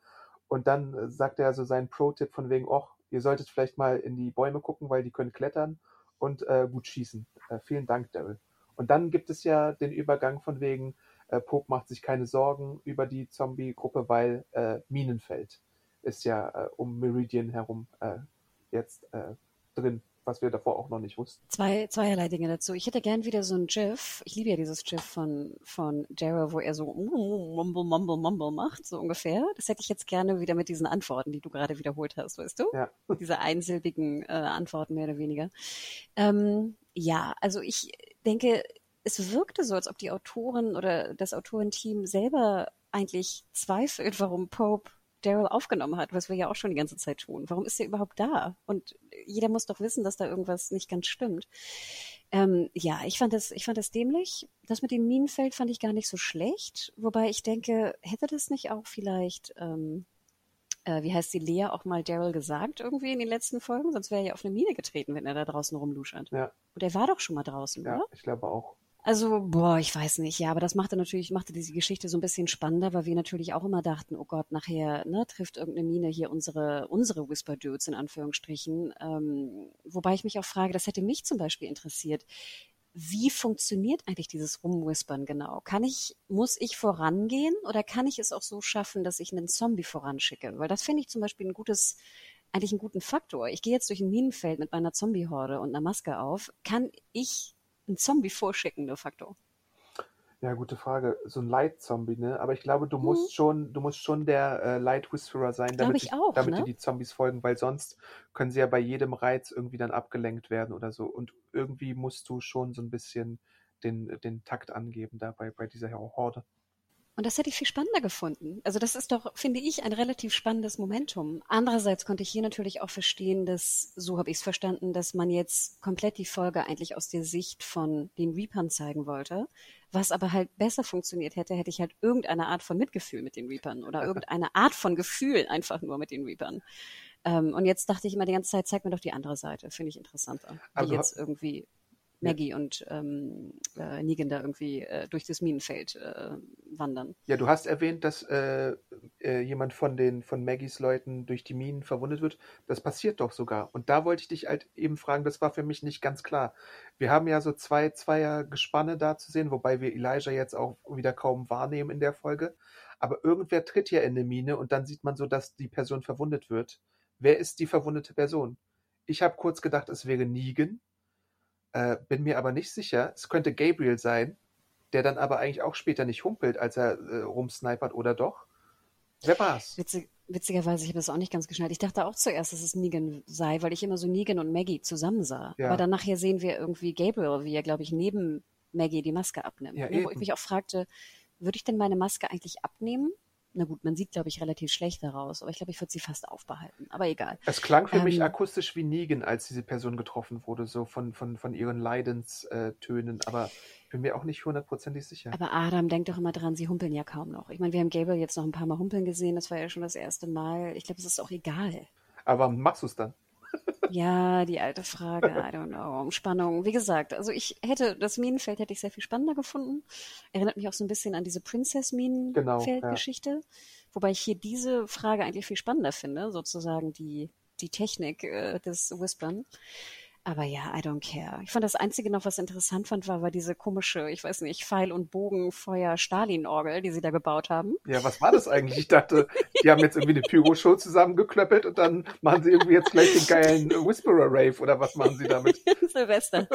Und dann äh, sagt er so seinen Pro-Tipp von wegen, och, ihr solltet vielleicht mal in die Bäume gucken, weil die können klettern und gut schießen. vielen Dank, Daryl. Und dann gibt es ja den Übergang von wegen, äh, Pope macht sich keine Sorgen über die Zombie-Gruppe, weil äh, Minenfeld ist ja äh, um Meridian herum äh, jetzt äh, drin, was wir davor auch noch nicht wussten. Zwei, zweierlei Dinge dazu. Ich hätte gern wieder so ein GIF. Ich liebe ja dieses GIF von, von Daryl, wo er so mumble, mumble, mumble macht, so ungefähr. Das hätte ich jetzt gerne wieder mit diesen Antworten, die du gerade wiederholt hast, weißt du? Ja. Diese einsilbigen äh, Antworten mehr oder weniger. Ähm, ja, also ich denke, es wirkte so, als ob die Autoren oder das Autorenteam selber eigentlich zweifelt, warum Pope Daryl aufgenommen hat, was wir ja auch schon die ganze Zeit tun. Warum ist er überhaupt da? Und jeder muss doch wissen, dass da irgendwas nicht ganz stimmt. Ähm, ja, ich fand das, ich fand das dämlich. Das mit dem Minenfeld fand ich gar nicht so schlecht. Wobei ich denke, hätte das nicht auch vielleicht, ähm, äh, wie heißt die Lea auch mal Daryl gesagt irgendwie in den letzten Folgen? Sonst wäre er ja auf eine Mine getreten, wenn er da draußen rumluschert. Ja. Und er war doch schon mal draußen, ja, oder? Ich glaube auch. Also, boah, ich weiß nicht, ja, aber das machte natürlich, machte diese Geschichte so ein bisschen spannender, weil wir natürlich auch immer dachten, oh Gott, nachher ne, trifft irgendeine Mine hier unsere, unsere Whisper Dudes in Anführungsstrichen. Ähm, wobei ich mich auch frage, das hätte mich zum Beispiel interessiert. Wie funktioniert eigentlich dieses Rumwhispern genau? Kann ich, muss ich vorangehen oder kann ich es auch so schaffen, dass ich einen Zombie voranschicke? Weil das finde ich zum Beispiel ein gutes, eigentlich einen guten Faktor. Ich gehe jetzt durch ein Minenfeld mit meiner Zombie-Horde und einer Maske auf. Kann ich ein Zombie vorschicken, de facto? Ja, gute Frage. So ein Light-Zombie, ne? Aber ich glaube, du musst mhm. schon, du musst schon der äh, Light-Whisperer sein, damit, ich auch, damit ne? dir die Zombies folgen, weil sonst können sie ja bei jedem Reiz irgendwie dann abgelenkt werden oder so. Und irgendwie musst du schon so ein bisschen den, den Takt angeben dabei bei dieser Horde. Und das hätte ich viel spannender gefunden. Also das ist doch, finde ich, ein relativ spannendes Momentum. Andererseits konnte ich hier natürlich auch verstehen, dass, so habe ich es verstanden, dass man jetzt komplett die Folge eigentlich aus der Sicht von den Reapern zeigen wollte. Was aber halt besser funktioniert hätte, hätte ich halt irgendeine Art von Mitgefühl mit den Reapern oder irgendeine Art von Gefühl einfach nur mit den Reapern. Ähm, und jetzt dachte ich immer die ganze Zeit, zeig mir doch die andere Seite, finde ich interessanter. Wie Also- jetzt irgendwie Maggie und ähm, äh, Negan da irgendwie äh, durch das Minenfeld äh, wandern. Ja, du hast erwähnt, dass äh, äh, jemand von den von Maggies Leuten durch die Minen verwundet wird. Das passiert doch sogar. Und da wollte ich dich halt eben fragen, das war für mich nicht ganz klar. Wir haben ja so zwei Zweier-Gespanne da zu sehen, wobei wir Elijah jetzt auch wieder kaum wahrnehmen in der Folge. Aber irgendwer tritt ja in eine Mine und dann sieht man so, dass die Person verwundet wird. Wer ist die verwundete Person? Ich habe kurz gedacht, es wäre Negan, äh, bin mir aber nicht sicher. Es könnte Gabriel sein, der dann aber eigentlich auch später nicht humpelt, als er äh, rumsnipert oder doch. Wer war's? Witzig, witzigerweise, ich habe das auch nicht ganz geschnallt. Ich dachte auch zuerst, dass es Negan sei, weil ich immer so Negan und Maggie zusammen sah. Ja. Aber dann nachher sehen wir irgendwie Gabriel, wie er, glaube ich, neben Maggie die Maske abnimmt. Ja, ne, wo ich mich auch fragte, würde ich denn meine Maske eigentlich abnehmen? Na gut, man sieht, glaube ich, relativ schlecht daraus, aber ich glaube, ich würde sie fast aufbehalten. Aber egal. Es klang für mich Ähm, akustisch wie Negan, als diese Person getroffen wurde, so von, von, von ihren Leidenstönen, aber bin mir auch nicht hundertprozentig sicher. Aber Adam denkt doch immer dran, sie humpeln ja kaum noch. Ich meine, wir haben Gabriel jetzt noch ein paar Mal humpeln gesehen, das war ja schon das erste Mal. Ich glaube, es ist auch egal. Aber warum machst du es dann? Ja, die alte Frage, I don't know. Umspannung. Wie gesagt, also ich hätte, das Minenfeld hätte ich sehr viel spannender gefunden. Erinnert mich auch so ein bisschen an diese Princess Genau, Minenfeld-Geschichte. Wobei ich hier diese Frage eigentlich viel spannender finde, sozusagen die, die Technik äh, des Whispern. Aber ja, I don't care. Ich fand das Einzige noch, was interessant fand, war, war diese komische, ich weiß nicht, Pfeil- und Bogenfeuer-Stalin-Orgel, die sie da gebaut haben. Ja, was war das eigentlich? Ich dachte, die haben jetzt irgendwie eine Pyro-Show zusammengeklöppelt und dann machen sie irgendwie jetzt gleich den geilen Whisperer-Rave oder was machen sie damit? Silvester.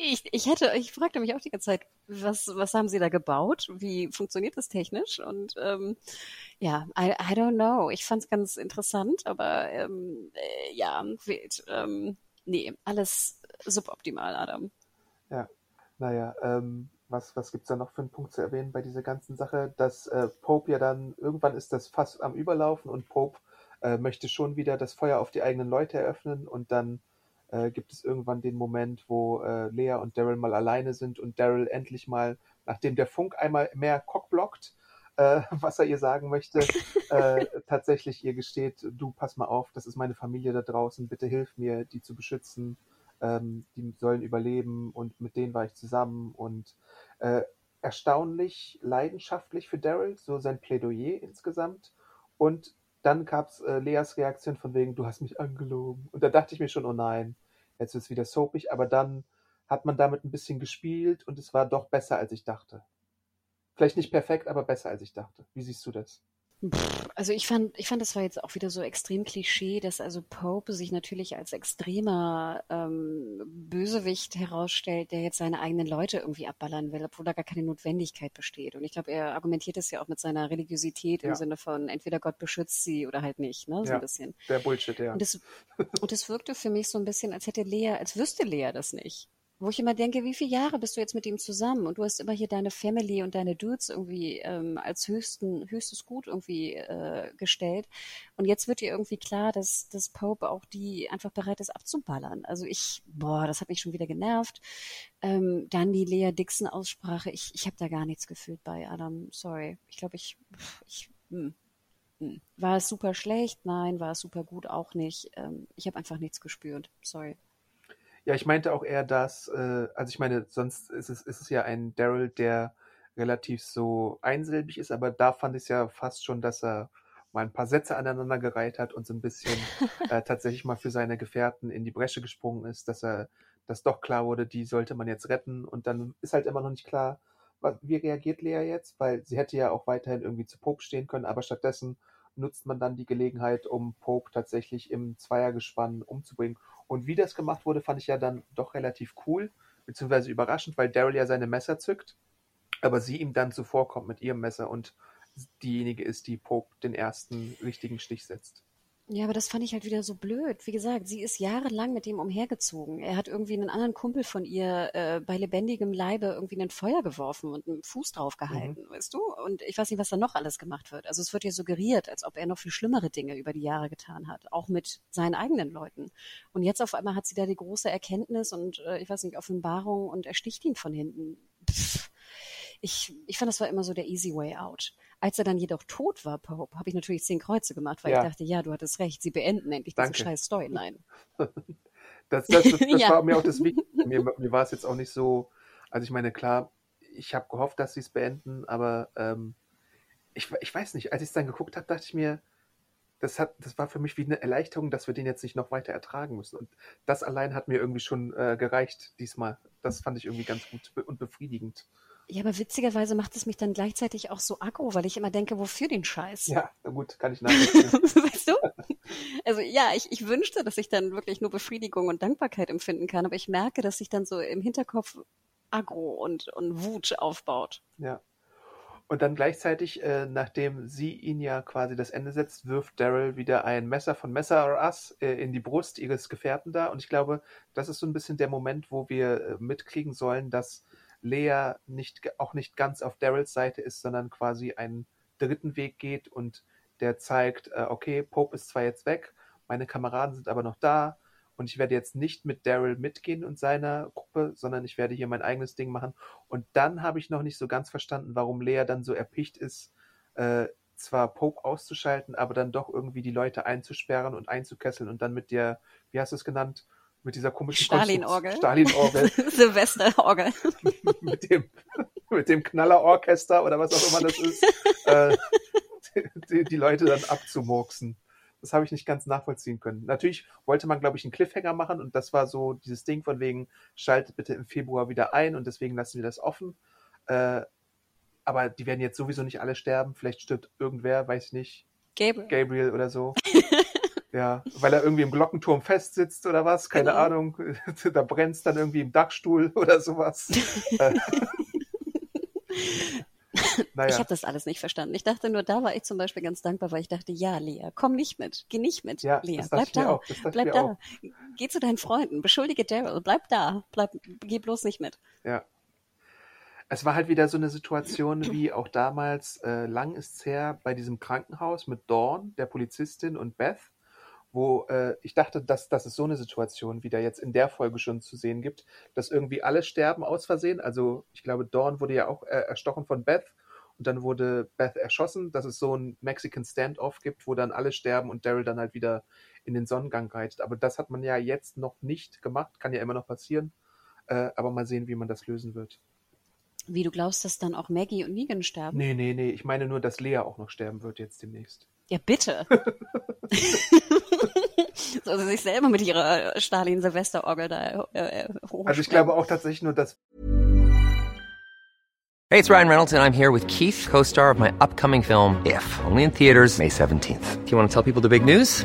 ich, ich hätte, ich fragte mich auch die ganze Zeit, was, was haben Sie da gebaut? Wie funktioniert das technisch? Und ähm, ja, I, I don't know. Ich fand es ganz interessant, aber ähm, äh, ja, Ähm, nee, alles suboptimal, Adam. Ja, naja, ähm, was, was gibt's da noch für einen Punkt zu erwähnen bei dieser ganzen Sache? Dass äh, Pope ja dann, irgendwann ist das Fass am Überlaufen und Pope äh, möchte schon wieder das Feuer auf die eigenen Leute eröffnen und dann äh, gibt es irgendwann den Moment, wo äh, Lea und Daryl mal alleine sind und Daryl endlich mal, nachdem der Funk einmal mehr cockblockt, äh, was er ihr sagen möchte, äh, tatsächlich ihr gesteht, du pass mal auf, das ist meine Familie da draußen, bitte hilf mir, die zu beschützen ähm, die sollen überleben und mit denen war ich zusammen und äh, erstaunlich leidenschaftlich für Daryl, so sein Plädoyer insgesamt. Und dann gab es äh, Leas Reaktion von wegen, du hast mich angelogen. Und da dachte ich mir schon, oh nein, jetzt ist es wieder soapig, aber dann hat man damit ein bisschen gespielt und es war doch besser, als ich dachte. Vielleicht nicht perfekt, aber besser, als ich dachte. Wie siehst du das? Also ich fand, ich fand, das war jetzt auch wieder so extrem Klischee, dass also Pope sich natürlich als extremer ähm, Bösewicht herausstellt, der jetzt seine eigenen Leute irgendwie abballern will, obwohl da gar keine Notwendigkeit besteht. Und ich glaube, er argumentiert es ja auch mit seiner Religiosität im Ja. Sinne von entweder Gott beschützt sie oder halt nicht, ne? So Ja. ein bisschen. Der Bullshit, ja. Und es, und es wirkte für mich so ein bisschen, als hätte Lea, als wüsste Lea das nicht. Wo ich immer denke, wie viele Jahre bist du jetzt mit ihm zusammen? Und du hast immer hier deine Family und deine Dudes irgendwie ähm, als höchsten, höchstes Gut irgendwie äh, gestellt. Und jetzt wird dir irgendwie klar, dass, dass Pope auch die einfach bereit ist abzuballern. Also ich, boah, das hat mich schon wieder genervt. Ähm, dann die Lea Dixon-Aussprache. Ich, ich habe da gar nichts gefühlt bei Adam. Sorry. Ich glaube, ich, ich, hm. Hm. War es super schlecht? Nein. War es super gut? Auch nicht. Ähm, ich habe einfach nichts gespürt. Sorry. Ja, ich meinte auch eher das, äh, also ich meine, sonst ist es, ist es ja ein Daryl, der relativ so einsilbig ist, aber da fand ich es ja fast schon, dass er mal ein paar Sätze aneinander gereiht hat und so ein bisschen äh, tatsächlich mal für seine Gefährten in die Bresche gesprungen ist, dass er, dass doch klar wurde, die sollte man jetzt retten und dann ist halt immer noch nicht klar, was, wie reagiert Lea jetzt, weil sie hätte ja auch weiterhin irgendwie zu Pope stehen können, aber stattdessen nutzt man dann die Gelegenheit, um Pope tatsächlich im Zweiergespann umzubringen. Und wie das gemacht wurde, fand ich ja dann doch relativ cool, beziehungsweise überraschend, weil Daryl ja seine Messer zückt, aber sie ihm dann zuvorkommt mit ihrem Messer und diejenige ist, die Pope den ersten richtigen Stich setzt. Ja, aber das fand ich halt wieder so blöd. Wie gesagt, sie ist jahrelang mit ihm umhergezogen. Er hat irgendwie einen anderen Kumpel von ihr äh, bei lebendigem Leibe irgendwie in ein Feuer geworfen und einen Fuß drauf gehalten, mhm. weißt du? Und ich weiß nicht, was da noch alles gemacht wird. Also es wird ja suggeriert, als ob er noch viel schlimmere Dinge über die Jahre getan hat, auch mit seinen eigenen Leuten. Und jetzt auf einmal hat sie da die große Erkenntnis und äh, ich weiß nicht, Offenbarung und ersticht ihn von hinten. Pff ich, ich fand, das war immer so der easy way out. Als er dann jedoch tot war, Pope, habe ich natürlich zehn Kreuze gemacht, weil Ja. ich dachte, ja, du hattest recht, sie beenden endlich Danke. diese scheiß Storyline. Das, das, das, das Ja. war mir auch das Wichtigste. Mir, mir war es jetzt auch nicht so, also ich meine, klar, ich habe gehofft, dass sie es beenden, aber ähm, ich, ich weiß nicht, als ich es dann geguckt habe, dachte ich mir, das, hat, das war für mich wie eine Erleichterung, dass wir den jetzt nicht noch weiter ertragen müssen. Und das allein hat mir irgendwie schon äh, gereicht diesmal. Das fand ich irgendwie ganz gut und befriedigend. Ja, aber witzigerweise macht es mich dann gleichzeitig auch so aggro, weil ich immer denke, wofür den Scheiß? Ja, na gut, kann ich nachvollziehen. weißt du? Also ja, ich, ich wünschte, dass ich dann wirklich nur Befriedigung und Dankbarkeit empfinden kann, aber ich merke, dass sich dann so im Hinterkopf Aggro und, und Wut aufbaut. Ja. Und dann gleichzeitig, äh, nachdem sie ihn ja quasi das Ende setzt, wirft Daryl wieder ein Messer von Messer or Us äh, in die Brust ihres Gefährten da. Und ich glaube, das ist so ein bisschen der Moment, wo wir äh, mitkriegen sollen, dass Lea nicht, auch nicht ganz auf Daryls Seite ist, sondern quasi einen dritten Weg geht und der zeigt, äh, okay, Pope ist zwar jetzt weg, meine Kameraden sind aber noch da und ich werde jetzt nicht mit Daryl mitgehen und seiner Gruppe, sondern ich werde hier mein eigenes Ding machen. Und dann habe ich noch nicht so ganz verstanden, warum Lea dann so erpicht ist, äh, zwar Pope auszuschalten, aber dann doch irgendwie die Leute einzusperren und einzukesseln und dann mit der, wie hast du es genannt, mit dieser komischen Stalin-Orgel. Stalin-Orgel, Silvesterorgel. mit dem, mit dem Knallerorchester oder was auch immer das ist, äh, die, die Leute dann abzumurksen. Das habe ich nicht ganz nachvollziehen können. Natürlich wollte man, glaube ich, einen Cliffhanger machen und das war so dieses Ding von wegen, schaltet bitte im Februar wieder ein und deswegen lassen wir das offen. Äh, aber die werden jetzt sowieso nicht alle sterben. Vielleicht stirbt irgendwer, weiß ich nicht, Gabriel. Gabriel oder so. Ja, weil er irgendwie im Glockenturm festsitzt oder was, keine Genau. Ahnung. Da brennt's dann irgendwie im Dachstuhl oder sowas. Äh, Ich naja, habe das alles nicht verstanden. Ich dachte nur, da war ich zum Beispiel ganz dankbar, weil ich dachte, ja, Lea, komm nicht mit, geh nicht mit, ja, Lea, bleib ich da, bleib ich mir auch. da, geh zu deinen Freunden, beschuldige Daryl, bleib da, bleib, geh bloß nicht mit. Ja. Es war halt wieder so eine Situation wie auch damals, äh, lang ist's her, bei diesem Krankenhaus mit Dawn, der Polizistin und Beth, wo äh, ich dachte, dass, dass es so eine Situation wieder jetzt in der Folge schon zu sehen gibt, dass irgendwie alle sterben aus Versehen. Also ich glaube, Dawn wurde ja auch äh, erstochen von Beth und dann wurde Beth erschossen, dass es so ein Mexican Standoff gibt, wo dann alle sterben und Daryl dann halt wieder in den Sonnengang reitet. Aber das hat man ja jetzt noch nicht gemacht, kann ja immer noch passieren. Äh, aber mal sehen, wie man das lösen wird. Wie du glaubst, dass dann auch Maggie und Negan sterben? Nee, nee, nee. Ich meine nur, dass Lea auch noch sterben wird jetzt demnächst. Ja, bitte. Soll sie sich selber mit ihrer Stalin-Silvester-Orgel da äh, äh. Also ich glaube auch tatsächlich nur, dass Hey, it's Ryan Reynolds, and I'm here with Keith, co star of my upcoming film, If, only in theaters, May 17th. Do you want to tell people the big news?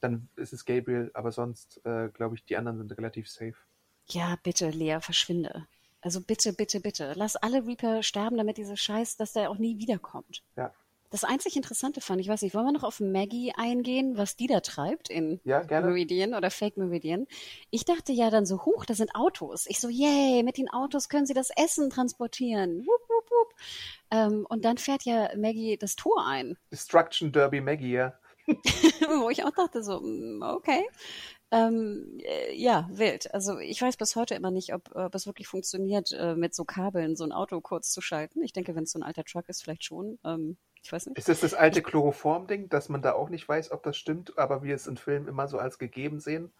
dann ist es Gabriel, aber sonst äh, glaube ich, die anderen sind relativ safe. Ja, bitte, Lea, verschwinde. Also bitte, bitte, bitte. Lass alle Reaper sterben, damit dieser Scheiß, dass der auch nie wiederkommt. Ja. Das einzig Interessante fand, ich weiß nicht, wollen wir noch auf Maggie eingehen, was die da treibt in Ja, gerne. Meridian oder Fake Meridian? Ich dachte ja dann so, huch, da sind Autos. Ich so, yay, mit den Autos können sie das Essen transportieren. Wupp, wupp, wupp. Ähm, und dann fährt ja Maggie das Tor ein, Destruction Derby Maggie, ja. wo ich auch dachte so, mm, okay. Ähm, äh, ja, wild. Also ich weiß bis heute immer nicht, ob, ob es wirklich funktioniert, äh, mit so Kabeln so ein Auto kurz zu schalten. Ich denke, wenn es so ein alter Truck ist, vielleicht schon. Ähm, ich weiß nicht. Ist das das alte Chloroform-Ding, dass man da auch nicht weiß, ob das stimmt, aber wir es in Filmen immer so als gegeben sehen,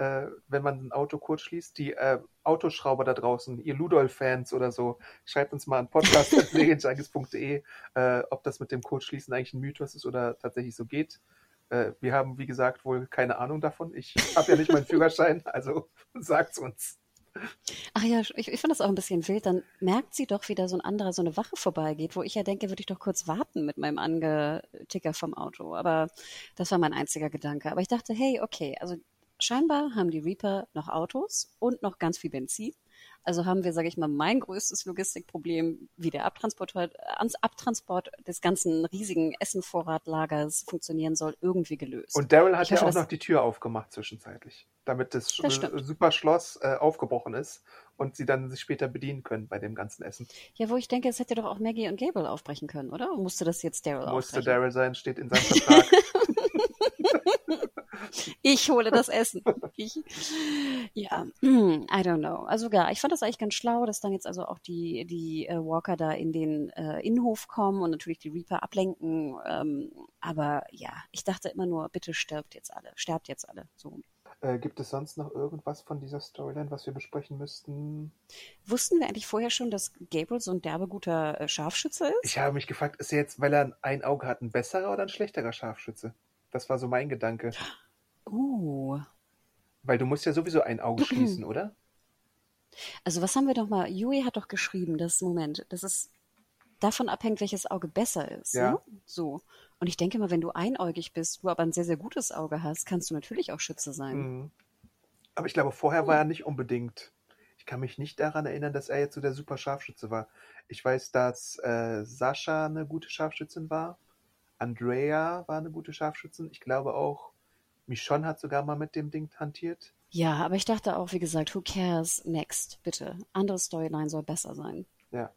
äh, wenn man ein Auto kurz schließt? Die äh, Autoschrauber da draußen, ihr Ludolf-Fans oder so, schreibt uns mal an podcast.serienjunkies.de, äh, ob das mit dem Kurzschließen eigentlich ein Mythos ist oder tatsächlich so geht. Äh, wir haben, wie gesagt, wohl keine Ahnung davon. Ich habe ja nicht meinen Führerschein, also sagt's uns. Ach ja, ich, ich finde das auch ein bisschen wild. Dann merkt sie doch, wie da so ein anderer, so eine Wache vorbeigeht, wo ich ja denke, würde ich doch kurz warten mit meinem Angeticker vom Auto. Aber das war mein einziger Gedanke. Aber ich dachte, hey, okay, also scheinbar haben die Reaper noch Autos und noch ganz viel Benzin. Also haben wir, sage ich mal, mein größtes Logistikproblem, wie der Abtransport, ans Abtransport des ganzen riesigen Essenvorratlagers funktionieren soll, irgendwie gelöst. Und Daryl hat Ich ja hoffe, auch noch die Tür aufgemacht zwischenzeitlich, damit das, Das äh, Superschloss äh, aufgebrochen ist und sie dann sich später bedienen können bei dem ganzen Essen. Ja, wo ich denke, es hätte doch auch Maggie und Gabriel aufbrechen können, oder? Musste das jetzt Daryl Musste aufbrechen? Daryl sein, steht in seinem Vertrag. Ich hole das Essen. Ich, ja, I don't know. Also ja, ich fand das eigentlich ganz schlau, dass dann jetzt also auch die, die äh, Walker da in den äh, Innenhof kommen und natürlich die Reaper ablenken. Ähm, aber ja, ich dachte immer nur, bitte stirbt jetzt alle, sterbt jetzt alle. So. äh, gibt es sonst noch irgendwas von dieser Storyline, was wir besprechen müssten? Wussten wir eigentlich vorher schon, dass Gabriel so ein derbe guter äh, Scharfschütze ist? Ich habe mich gefragt, ist er jetzt, weil er ein Auge hat, ein besserer oder ein schlechterer Scharfschütze? Das war so mein Gedanke. Uh. Weil du musst ja sowieso ein Auge schließen, oder? Also was haben wir doch mal? Yui hat doch geschrieben, das Moment, dass es davon abhängt, welches Auge besser ist. Ja. Ne? So. Und ich denke mal, wenn du einäugig bist, du aber ein sehr, sehr gutes Auge hast, kannst du natürlich auch Schütze sein. Mhm. Aber ich glaube, vorher war er nicht unbedingt. Ich kann mich nicht daran erinnern, dass er jetzt so der super Scharfschütze war. Ich weiß, dass äh, Sascha eine gute Scharfschützin war. Andrea war eine gute Scharfschützin. Ich glaube auch, Michonne hat sogar mal mit dem Ding hantiert. Ja, aber ich dachte auch, wie gesagt, who cares? Next, bitte. Andere Storyline soll besser sein. Ja.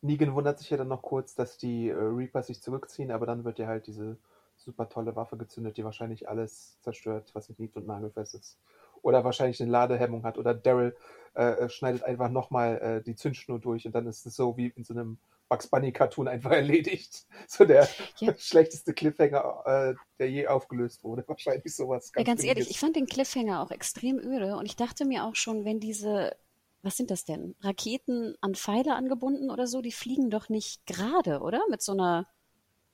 Negan wundert sich ja dann noch kurz, dass die äh, Reapers sich zurückziehen, aber dann wird ja halt diese super tolle Waffe gezündet, die wahrscheinlich alles zerstört, was nicht nied- und nagelfest ist. Oder wahrscheinlich eine Ladehemmung hat. Oder Daryl äh, äh, schneidet einfach nochmal äh, die Zündschnur durch und dann ist es so wie in so einem Bugs Bunny Cartoon einfach erledigt. So der Ja. schlechteste Cliffhanger, äh, der je aufgelöst wurde. Wahrscheinlich sowas. Ja, ganz ehrlich, ich fand den Cliffhanger auch extrem öde und ich dachte mir auch schon, wenn diese, was sind das denn? Raketen an Pfeile angebunden oder so, die fliegen doch nicht gerade, oder? Mit so einer,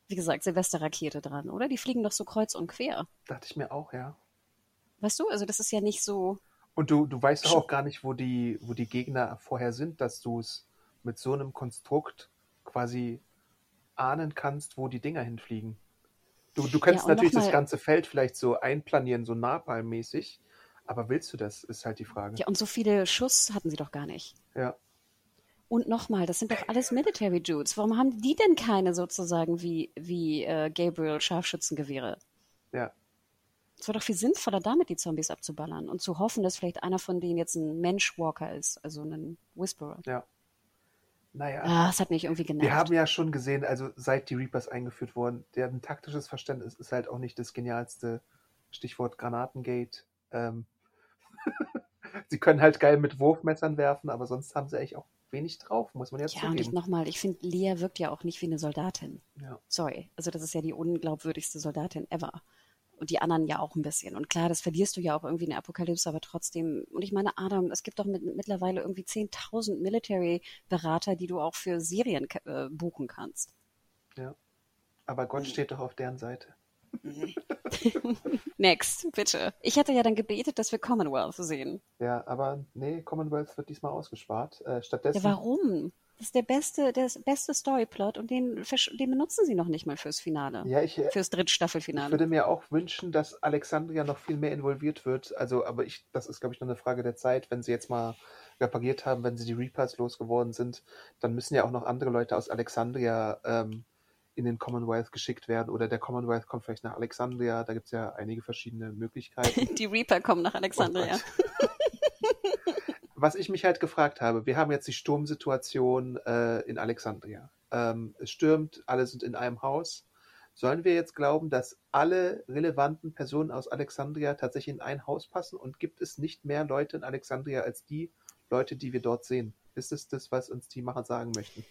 wie gesagt, Silvesterrakete dran, oder? Die fliegen doch so kreuz und quer. Dachte ich mir auch, ja. Weißt du? Also das ist ja nicht so. Und du, du weißt doch auch gar nicht, wo die, wo die Gegner vorher sind, dass du es mit so einem Konstrukt quasi ahnen kannst, wo die Dinger hinfliegen. Du, du kannst und natürlich das ganze Feld vielleicht so einplanieren, so Napalm-mäßig, aber willst du das, ist halt die Frage. Ja, und so viele Schuss hatten sie doch gar nicht. Ja. Und nochmal, das sind doch alles Military Dudes. Warum haben die denn keine sozusagen wie, wie äh, Gabriel Scharfschützengewehre? ja. Es war doch viel sinnvoller, damit die Zombies abzuballern und zu hoffen, dass vielleicht einer von denen jetzt ein Menschwalker ist, also ein Whisperer. Ja. Naja. Ah, das hat mich irgendwie genervt. Wir haben ja schon gesehen, also seit die Reapers eingeführt wurden, deren taktisches Verständnis ist halt auch nicht das genialste Stichwort Granatengate. Ähm, sie können halt geil mit Wurfmessern werfen, aber sonst haben sie eigentlich auch wenig drauf, muss man jetzt ja, und ich zugeben. nochmal, ich finde, Lea wirkt ja auch nicht wie eine Soldatin. Ja. Sorry. Also das ist ja die unglaubwürdigste Soldatin ever. Und die anderen ja auch ein bisschen. Und klar, das verlierst du ja auch irgendwie in der Apokalypse, aber trotzdem. Und ich meine, Adam, es gibt doch mit, mittlerweile irgendwie 10.000 Military-Berater, die du auch für Serien äh, buchen kannst. Ja. Aber Gott steht doch auf deren Seite. Next, bitte. Ich hatte ja dann gebetet, dass wir Commonwealth sehen. Ja, aber nee, Commonwealth wird diesmal ausgespart. Äh, Ja, stattdessen. warum? Das ist der beste, der beste Storyplot und den, den benutzen sie noch nicht mal fürs Finale. Ja, ich, äh, Fürs ich Drittstaffelfinale. würde mir auch wünschen, dass Alexandria noch viel mehr involviert wird. Also, aber ich, das ist, glaube ich, nur eine Frage der Zeit. Wenn sie jetzt mal repariert haben, wenn sie die Reapers losgeworden sind, dann müssen ja auch noch andere Leute aus Alexandria ähm, in den Commonwealth geschickt werden. Oder der Commonwealth kommt vielleicht nach Alexandria. Da gibt es ja einige verschiedene Möglichkeiten. Die Reaper kommen nach Alexandria. Oh Was ich mich halt gefragt habe, wir haben jetzt die Sturmsituation äh, in Alexandria. Ähm, es stürmt, alle sind in einem Haus. Sollen wir jetzt glauben, dass alle relevanten Personen aus Alexandria tatsächlich in ein Haus passen und gibt es nicht mehr Leute in Alexandria als die Leute, die wir dort sehen? Ist es das, was uns die Macher sagen möchten?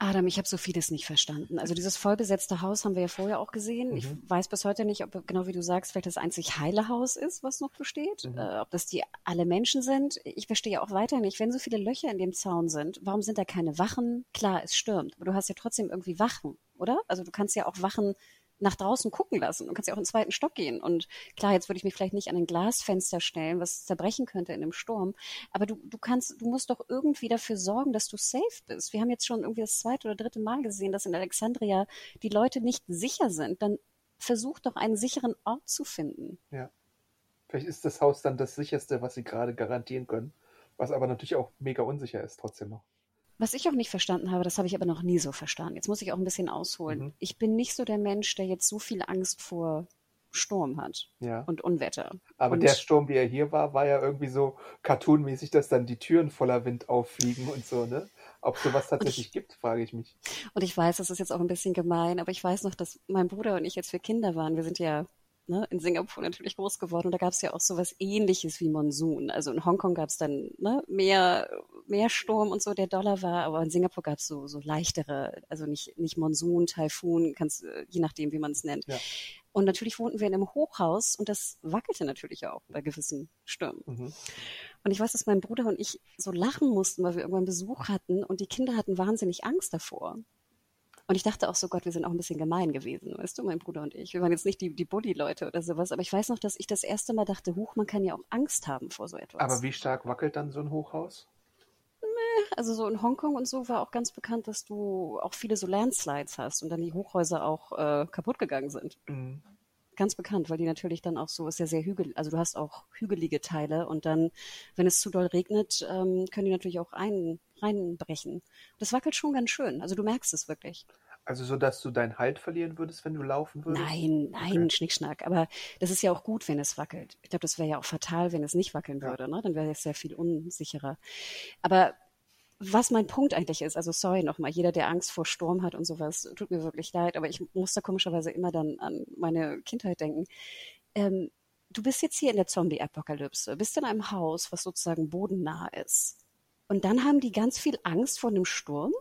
Adam, ich habe so vieles nicht verstanden. Also dieses vollbesetzte Haus haben wir ja vorher auch gesehen. Ich Mhm. weiß bis heute nicht, ob genau wie du sagst, vielleicht das einzig heile Haus ist, was noch besteht. Mhm. Äh, ob das die alle Menschen sind. Ich verstehe auch weiter nicht, wenn so viele Löcher in dem Zaun sind, warum sind da keine Wachen? Klar, es stürmt, aber du hast ja trotzdem irgendwie Wachen, oder? Also du kannst ja auch Wachen nach draußen gucken lassen und kannst ja auch in den zweiten Stock gehen. Und klar, jetzt würde ich mich vielleicht nicht an ein Glasfenster stellen, was zerbrechen könnte in einem Sturm. Aber du, du kannst, du musst doch irgendwie dafür sorgen, dass du safe bist. Wir haben jetzt schon irgendwie das zweite oder dritte Mal gesehen, dass in Alexandria die Leute nicht sicher sind. Dann versuch doch einen sicheren Ort zu finden. Ja. Vielleicht ist das Haus dann das sicherste, was sie gerade garantieren können. Was aber natürlich auch mega unsicher ist, trotzdem noch. Was ich auch nicht verstanden habe, das habe ich aber noch nie so verstanden. Jetzt muss ich auch ein bisschen ausholen. Mhm. Ich bin nicht so der Mensch, der jetzt so viel Angst vor Sturm hat Ja. und Unwetter. Aber und der Sturm, wie er hier war, war ja irgendwie so cartoonmäßig, dass dann die Türen voller Wind auffliegen und so, ne? Ob sowas tatsächlich gibt, frage ich mich. Und ich weiß, das ist jetzt auch ein bisschen gemein, aber ich weiß noch, dass mein Bruder und ich jetzt für Kinder waren. Wir sind ja ne, in Singapur natürlich groß geworden und da gab es ja auch sowas ähnliches wie Monsun. Also in Hongkong gab es dann ne, mehr, mehr Sturm und so, der Dollar war, aber in Singapur gab es so, so leichtere, also nicht, nicht Monsun, Taifun, kannst, äh, je nachdem, wie man es nennt. Ja. Und natürlich wohnten wir in einem Hochhaus und das wackelte natürlich auch bei gewissen Stürmen. Mhm. Und ich weiß, dass mein Bruder und ich so lachen mussten, weil wir irgendwann Besuch hatten und die Kinder hatten wahnsinnig Angst davor. Und ich dachte auch so, Gott, wir sind auch ein bisschen gemein gewesen, weißt du, mein Bruder und ich. Wir waren jetzt nicht die, die Bully-Leute oder sowas, aber ich weiß noch, dass ich das erste Mal dachte, huch, man kann ja auch Angst haben vor so etwas. Aber wie stark wackelt dann so ein Hochhaus? Also so in Hongkong und so war auch ganz bekannt, dass du auch viele so Landslides hast und dann die Hochhäuser auch äh, kaputt gegangen sind. Mhm. Ganz bekannt, weil die natürlich dann auch so, ist ja sehr hügel, also du hast auch hügelige Teile und dann, wenn es zu doll regnet, ähm, können die natürlich auch ein, reinbrechen. Das wackelt schon ganz schön, also du merkst es wirklich. Also so, dass du deinen Halt verlieren würdest, wenn du laufen würdest? Nein, nein, Okay. Schnickschnack. Aber das ist ja auch gut, wenn es wackelt. Ich glaube, das wäre ja auch fatal, wenn es nicht wackeln Ja. würde. Ne? Dann wäre es sehr viel unsicherer. Aber was mein Punkt eigentlich ist, also sorry nochmal, jeder, der Angst vor Sturm hat und sowas, tut mir wirklich leid, aber ich muss da komischerweise immer dann an meine Kindheit denken. Ähm, du bist jetzt hier in der Zombie-Apokalypse, bist in einem Haus, was sozusagen bodennah ist. Und dann haben die ganz viel Angst vor einem Sturm?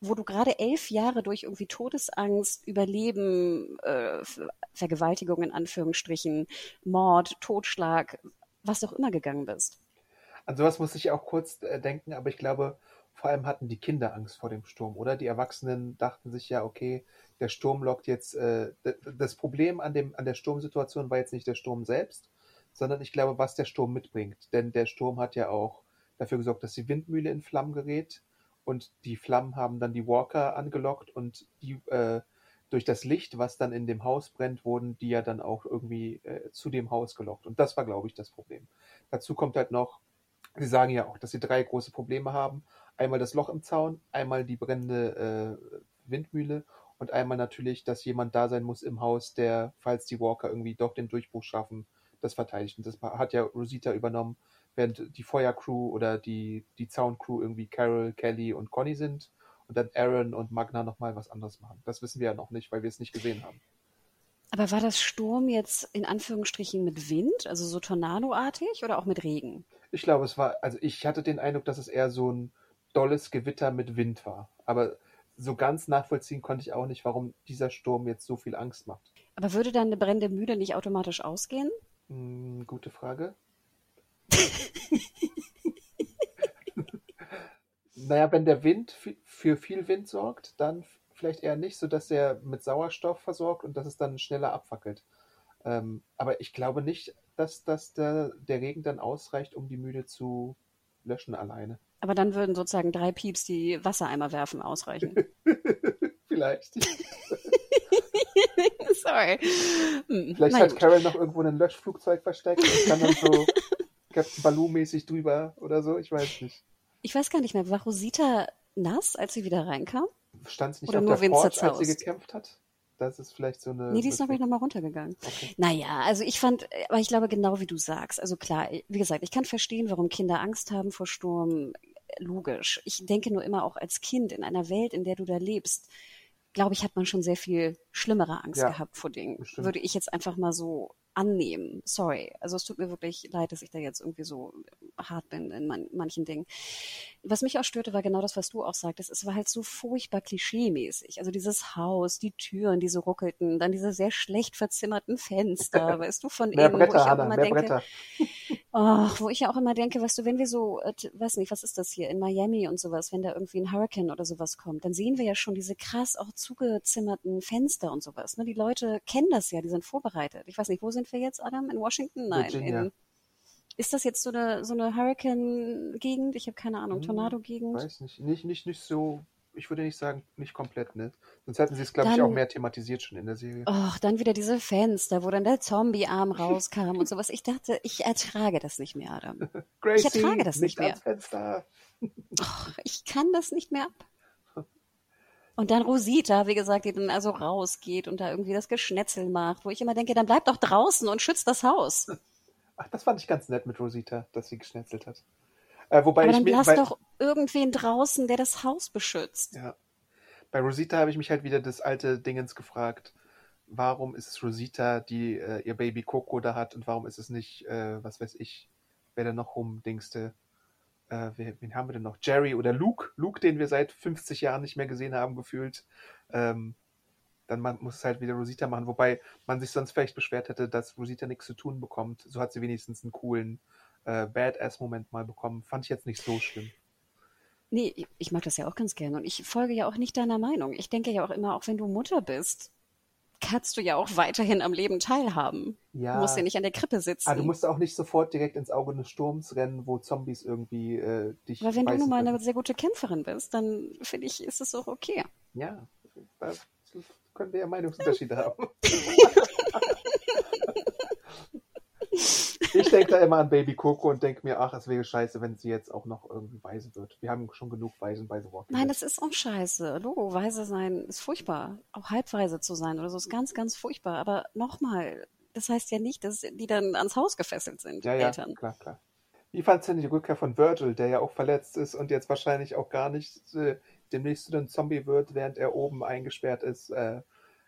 wo du gerade elf Jahre durch irgendwie Todesangst, Überleben, äh, Ver- Vergewaltigung in Anführungsstrichen, Mord, Totschlag, was auch immer gegangen bist. An sowas muss ich auch kurz äh, denken, aber ich glaube, vor allem hatten die Kinder Angst vor dem Sturm, oder? Die Erwachsenen dachten sich ja, okay, der Sturm lockt jetzt. Äh, das Problem an, dem, an der Sturmsituation war jetzt nicht der Sturm selbst, sondern ich glaube, was der Sturm mitbringt. Denn der Sturm hat ja auch dafür gesorgt, dass die Windmühle in Flammen gerät und die Flammen haben dann die Walker angelockt und die äh, durch das Licht, was dann in dem Haus brennt, wurden die ja dann auch irgendwie äh, zu dem Haus gelockt. Und das war, glaube ich, das Problem. Dazu kommt halt noch, Sie sagen ja auch, dass sie drei große Probleme haben. Einmal das Loch im Zaun, einmal die brennende äh, Windmühle und einmal natürlich, dass jemand da sein muss im Haus, der, falls die Walker irgendwie doch den Durchbruch schaffen, das verteidigt. Und das hat ja Rosita übernommen, während die Feuercrew oder die, die Zauncrew irgendwie Carol, Kelly und Conny sind und dann Aaron und Magna nochmal was anderes machen. Das wissen wir ja noch nicht, weil wir es nicht gesehen haben. Aber war das Sturm jetzt in Anführungsstrichen mit Wind, also so tornadoartig oder auch mit Regen? Ich glaube, es war, also ich hatte den Eindruck, dass es eher so ein dolles Gewitter mit Wind war. Aber so ganz nachvollziehen konnte ich auch nicht, warum dieser Sturm jetzt so viel Angst macht. Aber würde dann eine brennende Mühle nicht automatisch ausgehen? Hm, gute Frage. naja, wenn der Wind für viel Wind sorgt, dann vielleicht eher nicht, sodass er mit Sauerstoff versorgt und dass es dann schneller abfackelt. Ähm, aber ich glaube nicht, dass, dass der, der Regen dann ausreicht, um die Mühle zu löschen alleine. Aber dann würden sozusagen drei Pieps, die Wassereimer werfen, ausreichen. Vielleicht. Sorry. Hm, Vielleicht hat gut. Carol noch irgendwo ein Löschflugzeug versteckt und kann dann so Captain Baloo-mäßig drüber oder so. Ich weiß nicht. Ich weiß gar nicht mehr, war Rosita nass, als sie wieder reinkam? Stand sie nicht Oder auf nur der Porch, als sie gekämpft hat? Das ist vielleicht so eine. Nee, die ist noch nochmal runtergegangen. Okay. Naja, also ich fand, aber ich glaube genau wie du sagst. Also klar, wie gesagt, ich kann verstehen, warum Kinder Angst haben vor Sturm. Logisch. Ich denke nur immer auch als Kind in einer Welt, in der du da lebst, glaube ich, hat man schon sehr viel schlimmere Angst Ja, gehabt vor Dingen. bestimmt. Würde ich jetzt einfach mal so annehmen. Sorry. Also es tut mir wirklich leid, dass ich da jetzt irgendwie so hart bin in man manchen Dingen. Was mich auch störte, war genau das, was du auch sagtest. Es war halt so furchtbar klischee-mäßig. Also dieses Haus, die Türen, die so ruckelten, dann diese sehr schlecht verzimmerten Fenster, weißt du, von innen, wo ich Bretter, auch Hanna, immer denke, Bretter. Ach, wo ich ja auch immer denke, weißt du, wenn wir so, äh, weiß nicht, was ist das hier in Miami und sowas, wenn da irgendwie ein Hurricane oder sowas kommt, dann sehen wir ja schon diese krass auch zugezimmerten Fenster und sowas. Ne? Die Leute kennen das ja, die sind vorbereitet. Ich weiß nicht, wo sind wir jetzt, Adam? In Washington? Nein. Virginia. In, ist das jetzt so eine, so eine Hurricane-Gegend? Ich habe keine Ahnung, Hm, Tornado-Gegend? Weiß nicht. Nicht, nicht, nicht so ich würde nicht sagen, nicht komplett, ne? Sonst hätten sie es, glaube ich, auch mehr thematisiert schon in der Serie. Och, dann wieder diese Fenster, wo dann der Zombie-Arm rauskam und sowas. Ich dachte, ich ertrage das nicht mehr, Adam. Gracie, ertrage das nicht mehr. ans Fenster. Och, ich kann das nicht mehr ab. Und dann Rosita, wie gesagt, die dann also rausgeht und da irgendwie das Geschnetzel macht, wo ich immer denke, dann bleib doch draußen und schützt das Haus. Ach, das fand ich ganz nett mit Rosita, dass sie geschnetzelt hat. Äh, wobei Aber ich dann mir, lass bei, doch irgendwen draußen, der das Haus beschützt. ja, bei Rosita habe ich mich halt wieder das alte Dingens gefragt. Warum ist es Rosita, die äh, ihr Baby Coco da hat und warum ist es nicht, äh, was weiß ich, wer da noch rumdingste? Äh, wer, wen haben wir denn noch? Jerry oder Luke? Luke, den wir seit 50 Jahren nicht mehr gesehen haben, gefühlt. Ähm, dann man, muss es halt wieder Rosita machen, wobei man sich sonst vielleicht beschwert hätte, dass Rosita nichts zu tun bekommt. So hat sie wenigstens einen coolen äh, Badass-Moment mal bekommen. Fand ich jetzt nicht so schlimm. Nee, ich- mag das ja auch ganz gerne und ich folge ja auch nicht deiner Meinung. Ich denke ja auch immer, auch wenn du Mutter bist, kannst du ja auch weiterhin am Leben teilhaben. Ja. Du musst ja nicht an der Krippe sitzen. Ah, du musst auch nicht sofort direkt ins Auge des Sturms rennen, wo Zombies irgendwie äh, dich Aber wenn du nun mal eine können. sehr gute Kämpferin bist, dann finde ich, ist es auch okay. Ja, da können wir ja Meinungsunterschiede haben. ich denke da immer an Baby Coco und denke mir, ach, es wäre scheiße, wenn sie jetzt auch noch irgendwie weise wird. Wir haben schon genug Waisen bei The Walking Nein, das ist auch scheiße. Logo, weise sein ist furchtbar. Auch halbweise zu sein oder so ist ganz, ganz furchtbar. Aber nochmal, das heißt ja nicht, dass die dann ans Haus gefesselt sind, Ja, ja, Eltern. klar, klar. Wie fandst du denn die Rückkehr von Virgil, der ja auch verletzt ist und jetzt wahrscheinlich auch gar nicht äh, demnächst zu einem Zombie wird, während er oben eingesperrt ist äh,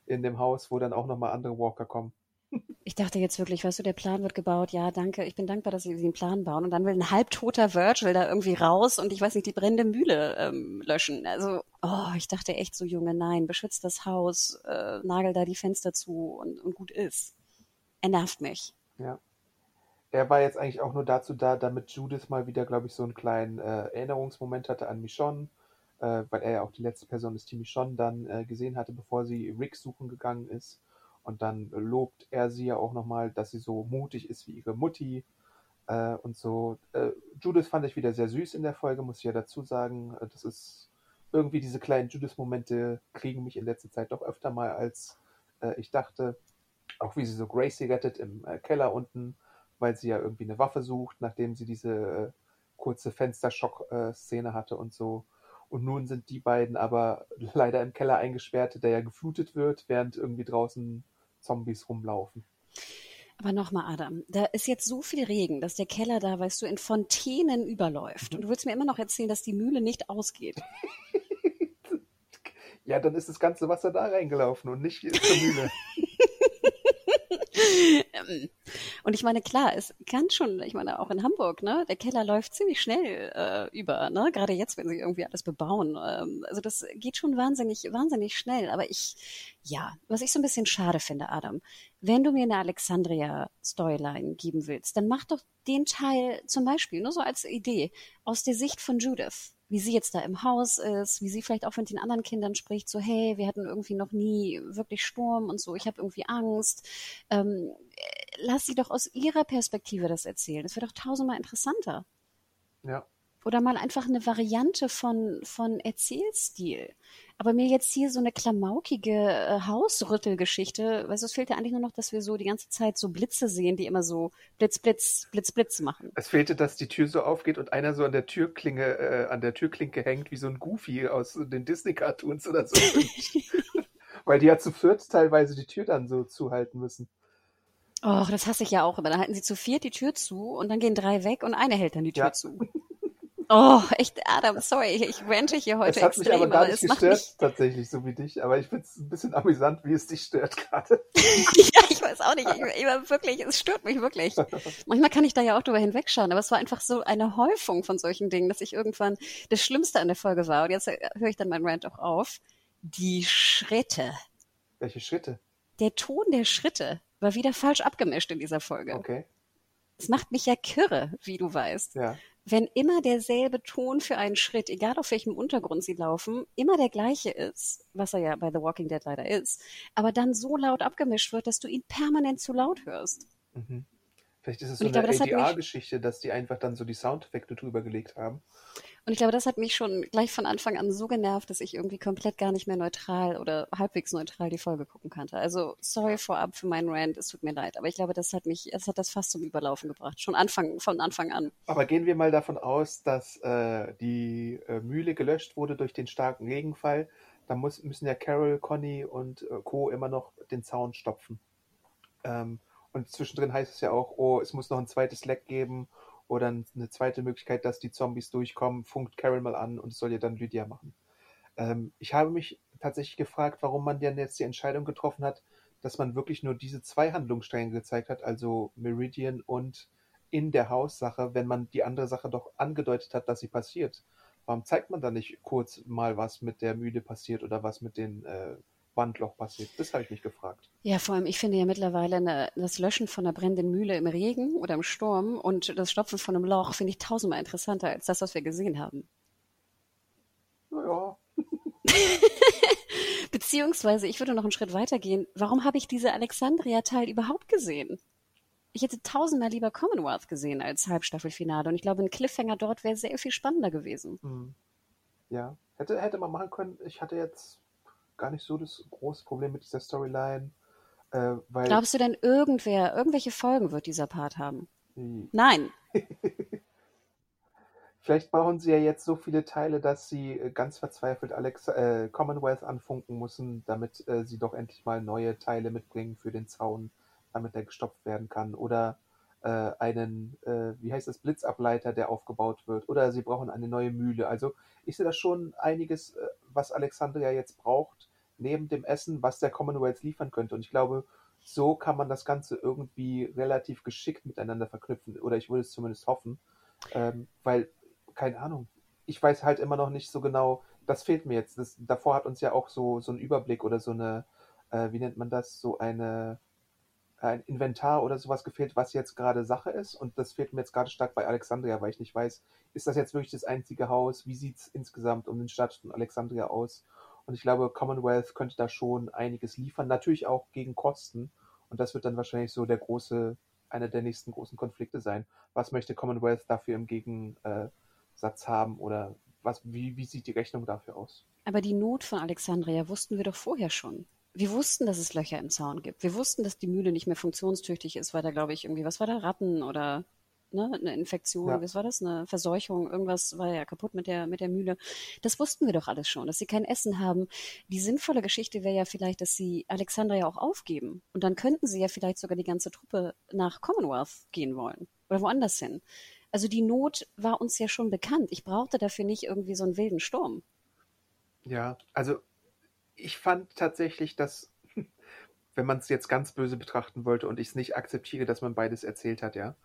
in dem Haus, wo dann auch nochmal andere Walker kommen? Ich dachte jetzt wirklich, weißt du, der Plan wird gebaut. Ja, danke. Ich bin dankbar, dass sie den Plan bauen. Und dann will ein halbtoter Virgil da irgendwie raus und ich weiß nicht, die brennende Mühle ähm, löschen. Also, oh, ich dachte echt so, Junge, nein, beschützt das Haus, äh, nagel da die Fenster zu und, und gut ist. Er nervt mich. Ja. Er war jetzt eigentlich auch nur dazu da, damit Judith mal wieder, glaube ich, so einen kleinen äh, Erinnerungsmoment hatte an Michonne, äh, weil er ja auch die letzte Person ist, die Michonne dann äh, gesehen hatte, bevor sie Rick suchen gegangen ist. Und dann lobt er sie ja auch nochmal, dass sie so mutig ist wie ihre Mutti äh, und so. Äh, Judith fand ich wieder sehr süß in der Folge, muss ich ja dazu sagen. Äh, das ist irgendwie diese kleinen Judith-Momente kriegen mich in letzter Zeit doch öfter mal, als äh, ich dachte. Auch wie sie so Gracie rettet im Keller unten, weil sie ja irgendwie eine Waffe sucht, nachdem sie diese kurze Fensterschock-Szene hatte und so. Und nun sind die beiden aber leider im Keller eingesperrt, der ja geflutet wird, während irgendwie draußen Zombies rumlaufen. Aber nochmal, Adam, da ist jetzt so viel Regen, dass der Keller da, weißt du, in Fontänen überläuft. Und du willst mir immer noch erzählen, dass die Mühle nicht ausgeht. Ja, dann ist das ganze Wasser da reingelaufen und nicht zur Mühle. Ähm, Und ich meine, klar, es kann schon, ich meine, auch in Hamburg, ne, der Keller läuft ziemlich schnell äh, über, ne, gerade jetzt, wenn sie irgendwie alles bebauen. Ähm, also das geht schon wahnsinnig, wahnsinnig schnell. Aber ich, ja, was ich so ein bisschen schade finde, Adam, wenn du mir eine Alexandria-Storyline geben willst, dann mach doch den Teil zum Beispiel, nur so als Idee, aus der Sicht von Judith wie sie jetzt da im Haus ist, wie sie vielleicht auch mit den anderen Kindern spricht, so hey, wir hatten irgendwie noch nie wirklich Sturm und so, ich habe irgendwie Angst. Ähm, lass sie doch aus ihrer Perspektive das erzählen. Das wäre doch tausendmal interessanter. Ja. Oder mal einfach eine Variante von, von Erzählstil. Aber mir jetzt hier so eine klamaukige äh, Hausrüttelgeschichte, weißt du, es fehlt ja eigentlich nur noch, dass wir so die ganze Zeit so Blitze sehen, die immer so Blitz, Blitz, Blitz, Blitz machen. Es fehlte, dass die Tür so aufgeht und einer so an der Türklinge, äh, an der Türklinke hängt, wie so ein Goofy aus den Disney-Cartoons oder so. Weil die ja zu viert teilweise die Tür dann so zuhalten müssen. Och, das hasse ich ja auch immer. Dann halten sie zu viert die Tür zu und dann gehen drei weg und eine hält dann die Tür Ja. zu. Oh, echt, Adam, sorry, ich, rente hier heute Es hat mich extrem, aber gar nicht gestört, mich, tatsächlich, so wie dich. Aber ich finde es ein bisschen amüsant, wie es dich stört gerade. ja, ich weiß auch nicht, ich, ich, war wirklich, es stört mich wirklich. Manchmal kann ich da ja auch drüber hinwegschauen, aber es war einfach so eine Häufung von solchen Dingen, dass ich irgendwann das Schlimmste an der Folge war. Und jetzt äh, höre ich dann meinen Rant auch auf. Die Schritte. Welche Schritte? Der Ton der Schritte war wieder falsch abgemischt in dieser Folge. Okay, Es macht mich ja kirre, wie du weißt. ja. Wenn immer derselbe Ton für einen Schritt, egal auf welchem Untergrund sie laufen, immer der gleiche ist, was er ja bei The Walking Dead leider ist, aber dann so laut abgemischt wird, dass du ihn permanent zu laut hörst. Mhm. Vielleicht ist es so eine ADR-Geschichte, dass die einfach dann so die Soundeffekte drüber gelegt haben. Und ich glaube, das hat mich schon gleich von Anfang an so genervt, dass ich irgendwie komplett gar nicht mehr neutral oder halbwegs neutral die Folge gucken konnte. Also sorry vorab für meinen Rant, es tut mir leid, aber ich glaube, das hat mich, es hat das fast zum Überlaufen gebracht, schon Anfang, von Anfang an. Aber gehen wir mal davon aus, dass äh, die äh, Mühle gelöscht wurde durch den starken Regenfall. Da muss, müssen ja Carol, Conny und äh, Co. immer noch den Zaun stopfen. Ähm, und zwischendrin heißt es ja auch, oh, es muss noch ein zweites Leck geben oder eine zweite Möglichkeit, dass die Zombies durchkommen, funkt Carol mal an und es soll ja dann Lydia machen. Ähm, ich habe mich tatsächlich gefragt, warum man denn jetzt die Entscheidung getroffen hat, dass man wirklich nur diese zwei Handlungsstränge gezeigt hat, also Meridian und in der Haussache, wenn man die andere Sache doch angedeutet hat, dass sie passiert. Warum zeigt man da nicht kurz mal, was mit der Mühle passiert oder was mit den äh, Wandloch passiert? Das habe ich mich gefragt. Ja, vor allem, ich finde ja mittlerweile eine, das Löschen von einer brennenden Mühle im Regen oder im Sturm und das Stopfen von einem Loch finde ich tausendmal interessanter als das, was wir gesehen haben. Naja. Beziehungsweise, ich würde noch einen Schritt weiter gehen. Warum habe ich diese Alexandria-Teil überhaupt gesehen? Ich hätte tausendmal lieber Commonwealth gesehen als Halbstaffelfinale und ich glaube, ein Cliffhanger dort wäre sehr viel spannender gewesen. Hm. Ja, hätte, hätte man machen können. Ich hatte jetzt gar nicht so das große Problem mit dieser Storyline. Äh, weil Glaubst du denn, irgendwer, irgendwelche Folgen wird dieser Part haben? Hm. Nein. Vielleicht brauchen sie ja jetzt so viele Teile, dass sie äh, ganz verzweifelt Alex äh, Commonwealth anfunken müssen, damit äh, sie doch endlich mal neue Teile mitbringen für den Zaun, damit der gestopft werden kann. Oder äh, einen, äh, wie heißt das, Blitzableiter, der aufgebaut wird. Oder sie brauchen eine neue Mühle. Also ich sehe da schon einiges, äh, was Alexandria jetzt braucht, neben dem Essen, was der Commonwealth liefern könnte. Und ich glaube, so kann man das Ganze irgendwie relativ geschickt miteinander verknüpfen. Oder ich würde es zumindest hoffen. Ähm, weil, keine Ahnung, ich weiß halt immer noch nicht so genau, das fehlt mir jetzt. Das, davor hat uns ja auch so, so ein Überblick oder so eine, äh, wie nennt man das, so eine, ein Inventar oder sowas gefehlt, was jetzt gerade Sache ist. Und das fehlt mir jetzt gerade stark bei Alexandria, weil ich nicht weiß, ist das jetzt wirklich das einzige Haus? Wie sieht es insgesamt um den Stadt von Alexandria aus? Und ich glaube, Commonwealth könnte da schon einiges liefern, natürlich auch gegen Kosten. Und das wird dann wahrscheinlich so der große, einer der nächsten großen Konflikte sein. Was möchte Commonwealth dafür im Gegensatz haben oder was, wie, wie sieht die Rechnung dafür aus? Aber die Not von Alexandria wussten wir doch vorher schon. Wir wussten, dass es Löcher im Zaun gibt. Wir wussten, dass die Mühle nicht mehr funktionstüchtig ist, weil da, glaube ich, irgendwie, was war da, Ratten oder ne, eine Infektion, ja. was war das, eine Verseuchung, irgendwas war ja kaputt mit der, mit der Mühle. Das wussten wir doch alles schon, dass sie kein Essen haben. Die sinnvolle Geschichte wäre ja vielleicht, dass sie Alexandria auch aufgeben. Und dann könnten sie ja vielleicht sogar die ganze Truppe nach Commonwealth gehen wollen. Oder woanders hin. Also die Not war uns ja schon bekannt. Ich brauchte dafür nicht irgendwie so einen wilden Sturm. Ja, also ich fand tatsächlich, dass, wenn man es jetzt ganz böse betrachten wollte und ich es nicht akzeptiere, dass man beides erzählt hat, ja,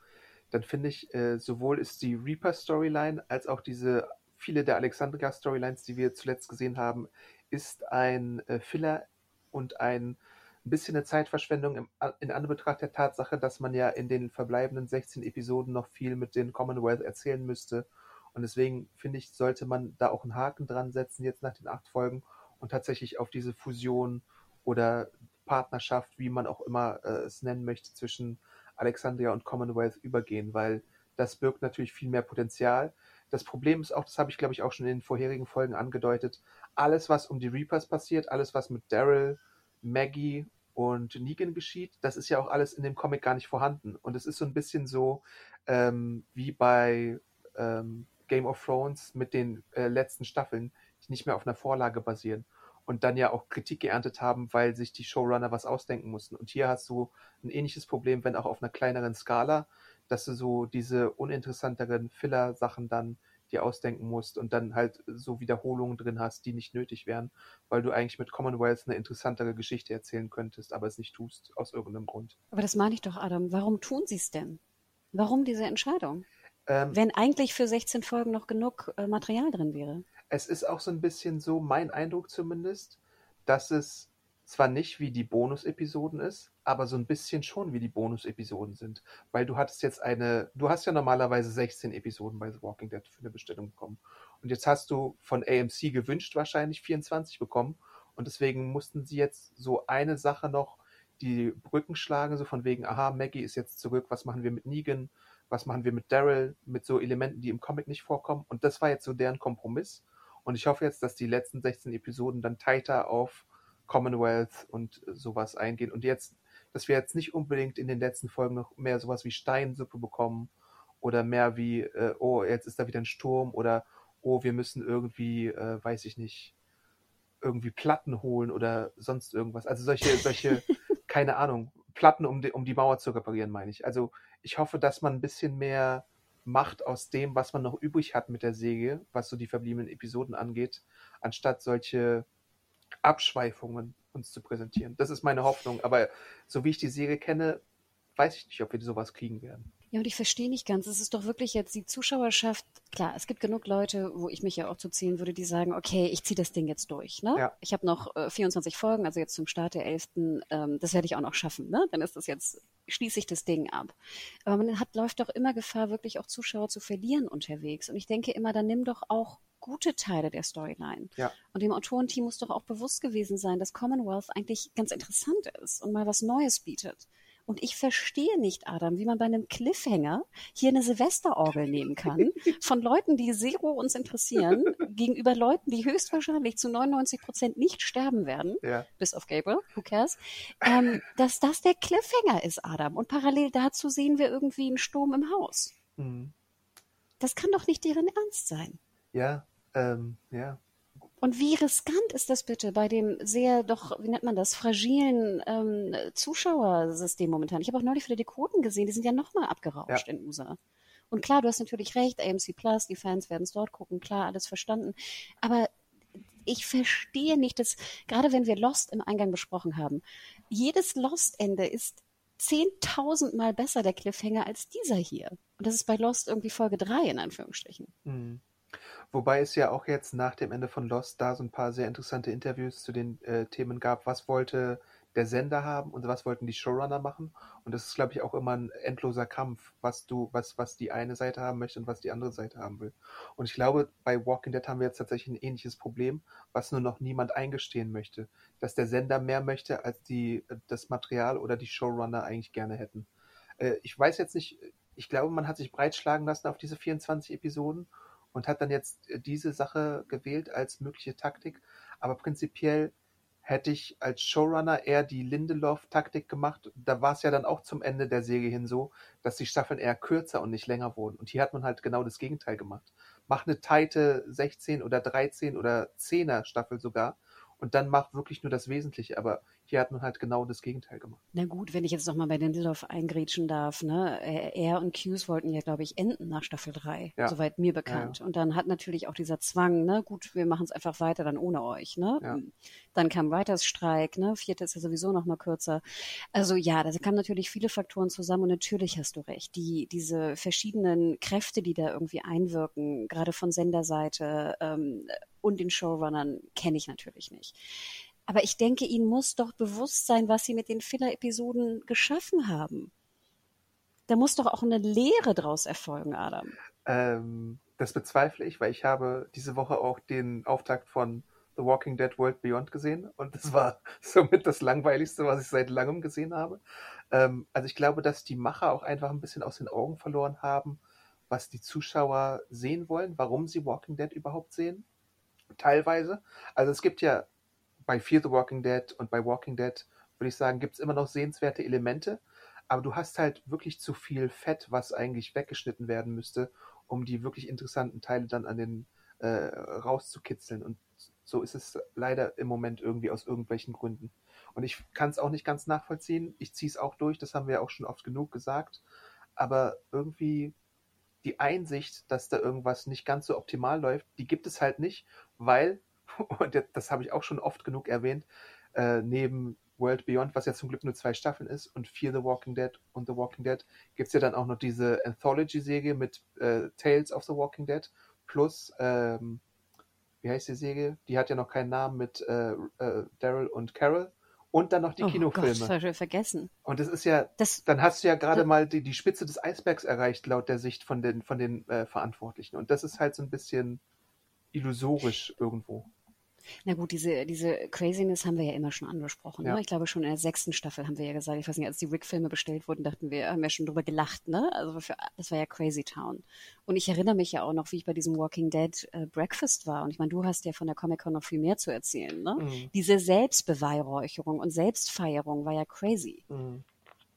dann finde ich, äh, sowohl ist die Reaper-Storyline als auch diese viele der Alexandria-Storylines, die wir zuletzt gesehen haben, ist ein äh, Filler und ein bisschen eine Zeitverschwendung im, in Anbetracht der Tatsache, dass man ja in den verbleibenden 16 Episoden noch viel mit den Commonwealth erzählen müsste. Und deswegen finde ich, sollte man da auch einen Haken dran setzen, jetzt nach den acht Folgen und tatsächlich auf diese Fusion oder Partnerschaft, wie man auch immer äh, es nennen möchte, zwischen Alexandria und Commonwealth übergehen, weil das birgt natürlich viel mehr Potenzial. Das Problem ist auch, das habe ich glaube ich auch schon in den vorherigen Folgen angedeutet, alles was um die Reapers passiert, alles was mit Daryl, Maggie und Negan geschieht, das ist ja auch alles in dem Comic gar nicht vorhanden. Und es ist so ein bisschen so ähm, wie bei ähm, Game of Thrones mit den äh, letzten Staffeln, die nicht mehr auf einer Vorlage basieren und dann ja auch Kritik geerntet haben, weil sich die Showrunner was ausdenken mussten. Und hier hast du ein ähnliches Problem, wenn auch auf einer kleineren Skala, dass du so diese uninteressanteren Filler-Sachen dann dir ausdenken musst und dann halt so Wiederholungen drin hast, die nicht nötig wären, weil du eigentlich mit Commonwealth eine interessantere Geschichte erzählen könntest, aber es nicht tust, aus irgendeinem Grund. Aber das meine ich doch, Adam. Warum tun sie es denn? Warum diese Entscheidung? Ähm, Wenn eigentlich für 16 Folgen noch genug äh, Material drin wäre es ist auch so ein bisschen so, mein Eindruck zumindest, dass es zwar nicht wie die Bonus-Episoden ist, aber so ein bisschen schon wie die Bonus-Episoden sind. Weil du hattest jetzt eine, du hast ja normalerweise 16 Episoden bei The Walking Dead für eine Bestellung bekommen. Und jetzt hast du von AMC gewünscht wahrscheinlich 24 bekommen. Und deswegen mussten sie jetzt so eine Sache noch, die Brücken schlagen, so von wegen, aha, Maggie ist jetzt zurück, was machen wir mit Negan, was machen wir mit Daryl, mit so Elementen, die im Comic nicht vorkommen. Und das war jetzt so deren Kompromiss. Und ich hoffe jetzt, dass die letzten 16 Episoden dann tighter auf Commonwealth und sowas eingehen. Und jetzt, dass wir jetzt nicht unbedingt in den letzten Folgen noch mehr sowas wie Steinsuppe bekommen oder mehr wie, äh, oh, jetzt ist da wieder ein Sturm oder oh, wir müssen irgendwie, äh, weiß ich nicht, irgendwie Platten holen oder sonst irgendwas. Also solche, solche, keine Ahnung, Platten, um die, um die Mauer zu reparieren, meine ich. Also ich hoffe, dass man ein bisschen mehr macht aus dem, was man noch übrig hat mit der Säge, was so die verbliebenen Episoden angeht, anstatt solche Abschweifungen uns zu präsentieren. Das ist meine Hoffnung. Aber so wie ich die Serie kenne, weiß ich nicht, ob wir sowas kriegen werden. Ja, und ich verstehe nicht ganz. Es ist doch wirklich jetzt die Zuschauerschaft. Klar, es gibt genug Leute, wo ich mich ja auch zu zählen würde, die sagen, okay, ich ziehe das Ding jetzt durch. Ne? Ja. Ich habe noch äh, 24 Folgen, also jetzt zum Start der 11. Ähm, das werde ich auch noch schaffen. Ne? Dann ist das jetzt, schließe ich das Ding ab. Aber man hat, läuft doch immer Gefahr, wirklich auch Zuschauer zu verlieren unterwegs. Und ich denke immer, dann nimm doch auch gute Teile der Storyline. Ja. Und dem Autorenteam muss doch auch bewusst gewesen sein, dass Commonwealth eigentlich ganz interessant ist und mal was Neues bietet. Und ich verstehe nicht, Adam, wie man bei einem Cliffhanger hier eine Silvesterorgel nehmen kann von Leuten, die Zero uns interessieren, gegenüber Leuten, die höchstwahrscheinlich zu 99 Prozent nicht sterben werden, Ja. bis auf Gabriel, who cares, ähm, dass das der Cliffhanger ist, Adam. Und parallel dazu sehen wir irgendwie einen Sturm im Haus. Mhm. Das kann doch nicht deren Ernst sein. Ja, ähm, ja. Und wie riskant ist das bitte bei dem sehr doch, wie nennt man das, fragilen ähm, Zuschauersystem momentan? Ich habe auch neulich wieder die Quoten gesehen, die sind ja nochmal abgerauscht Ja. in USA. Und klar, du hast natürlich recht, AMC Plus, die Fans werden es dort gucken, klar, alles verstanden. Aber ich verstehe nicht, dass, gerade wenn wir Lost im Eingang besprochen haben, jedes Lost-Ende ist 10.000 Mal besser, der Cliffhanger, als dieser hier. Und das ist bei Lost irgendwie Folge 3 in Anführungsstrichen. Mhm. Wobei es ja auch jetzt nach dem Ende von Lost da so ein paar sehr interessante Interviews zu den äh, Themen gab. Was wollte der Sender haben und was wollten die Showrunner machen? Und das ist, glaube ich, auch immer ein endloser Kampf, was du, was, was die eine Seite haben möchte und was die andere Seite haben will. Und ich glaube, bei Walking Dead haben wir jetzt tatsächlich ein ähnliches Problem, was nur noch niemand eingestehen möchte. Dass der Sender mehr möchte, als die, das Material oder die Showrunner eigentlich gerne hätten. Äh, ich weiß jetzt nicht, ich glaube, man hat sich breitschlagen lassen auf diese 24 Episoden und hat dann jetzt äh, diese Sache gewählt als mögliche Taktik. Aber prinzipiell hätte ich als Showrunner eher die Lindelof-Taktik gemacht. Da war es ja dann auch zum Ende der Serie hin so, dass die Staffeln eher kürzer und nicht länger wurden. Und hier hat man halt genau das Gegenteil gemacht. Mach eine tighte 16 oder 13 oder 10er Staffel sogar und dann mach wirklich nur das Wesentliche. Aber hier hat man halt genau das Gegenteil gemacht. Na gut, wenn ich jetzt nochmal bei Lindelof eingrätschen darf, ne? Er er und Hughes wollten ja, glaube ich, enden nach Staffel 3, Ja. soweit mir bekannt. Und dann hat natürlich auch dieser Zwang, ne, gut, wir machen es einfach weiter dann ohne euch, ne? Ja. Dann kam Writers Streik, ne? Vierte ist ja sowieso noch mal kürzer. Also ja, da kamen natürlich viele Faktoren zusammen und natürlich hast du recht. Die, diese verschiedenen Kräfte, die da irgendwie einwirken, gerade von Senderseite ähm, und den Showrunnern, kenne ich natürlich nicht. Aber ich denke, ihnen muss doch bewusst sein, was sie mit den Filler-Episoden geschaffen haben. Da muss doch auch eine Lehre draus erfolgen, Adam. Ähm, das bezweifle ich, weil ich habe diese Woche auch den Auftakt von The Walking Dead World Beyond gesehen und das war somit das langweiligste, was ich seit langem gesehen habe. Ähm, also ich glaube, dass die Macher auch einfach ein bisschen aus den Augen verloren haben, was die Zuschauer sehen wollen, warum sie Walking Dead überhaupt sehen. Teilweise. Also es gibt ja bei Fear the Walking Dead und bei Walking Dead, würde ich sagen, gibt es immer noch sehenswerte Elemente, aber du hast halt wirklich zu viel Fett, was eigentlich weggeschnitten werden müsste, um die wirklich interessanten Teile dann an den äh, rauszukitzeln. Und so ist es leider im Moment irgendwie aus irgendwelchen Gründen. Und ich kann es auch nicht ganz nachvollziehen. Ich ziehe es auch durch, das haben wir auch schon oft genug gesagt. Aber irgendwie die Einsicht, dass da irgendwas nicht ganz so optimal läuft, die gibt es halt nicht, weil, und das habe ich auch schon oft genug erwähnt, äh, neben World Beyond, was ja zum Glück nur zwei Staffeln ist, und Fear the Walking Dead und The Walking Dead, gibt es ja dann auch noch diese Anthology-Serie mit äh, Tales of the Walking Dead plus, ähm, wie heißt die Serie? Die hat ja noch keinen Namen mit äh, äh, Daryl und Carol. Und dann noch die oh Kinofilme. Gott, das hab ich vergessen. Und das ist ja, Das, dann hast du ja gerade Ja. mal die, die Spitze des Eisbergs erreicht, laut der Sicht von den, von den äh, Verantwortlichen. Und das ist halt so ein bisschen illusorisch irgendwo. Na gut, diese, diese Craziness haben wir ja immer schon angesprochen. Ja. Ne? Ich glaube, schon in der sechsten Staffel haben wir ja gesagt, ich weiß nicht, als die Rick-Filme bestellt wurden, dachten wir, haben wir schon drüber gelacht, ne? Also für, das war ja Crazy Town. Und ich erinnere mich ja auch noch, wie ich bei diesem Walking Dead äh, Breakfast war. Und ich meine, du hast ja von der Comic-Con noch viel mehr zu erzählen, ne? Mhm. Diese Selbstbeweihräucherung und Selbstfeierung war ja crazy. Mhm.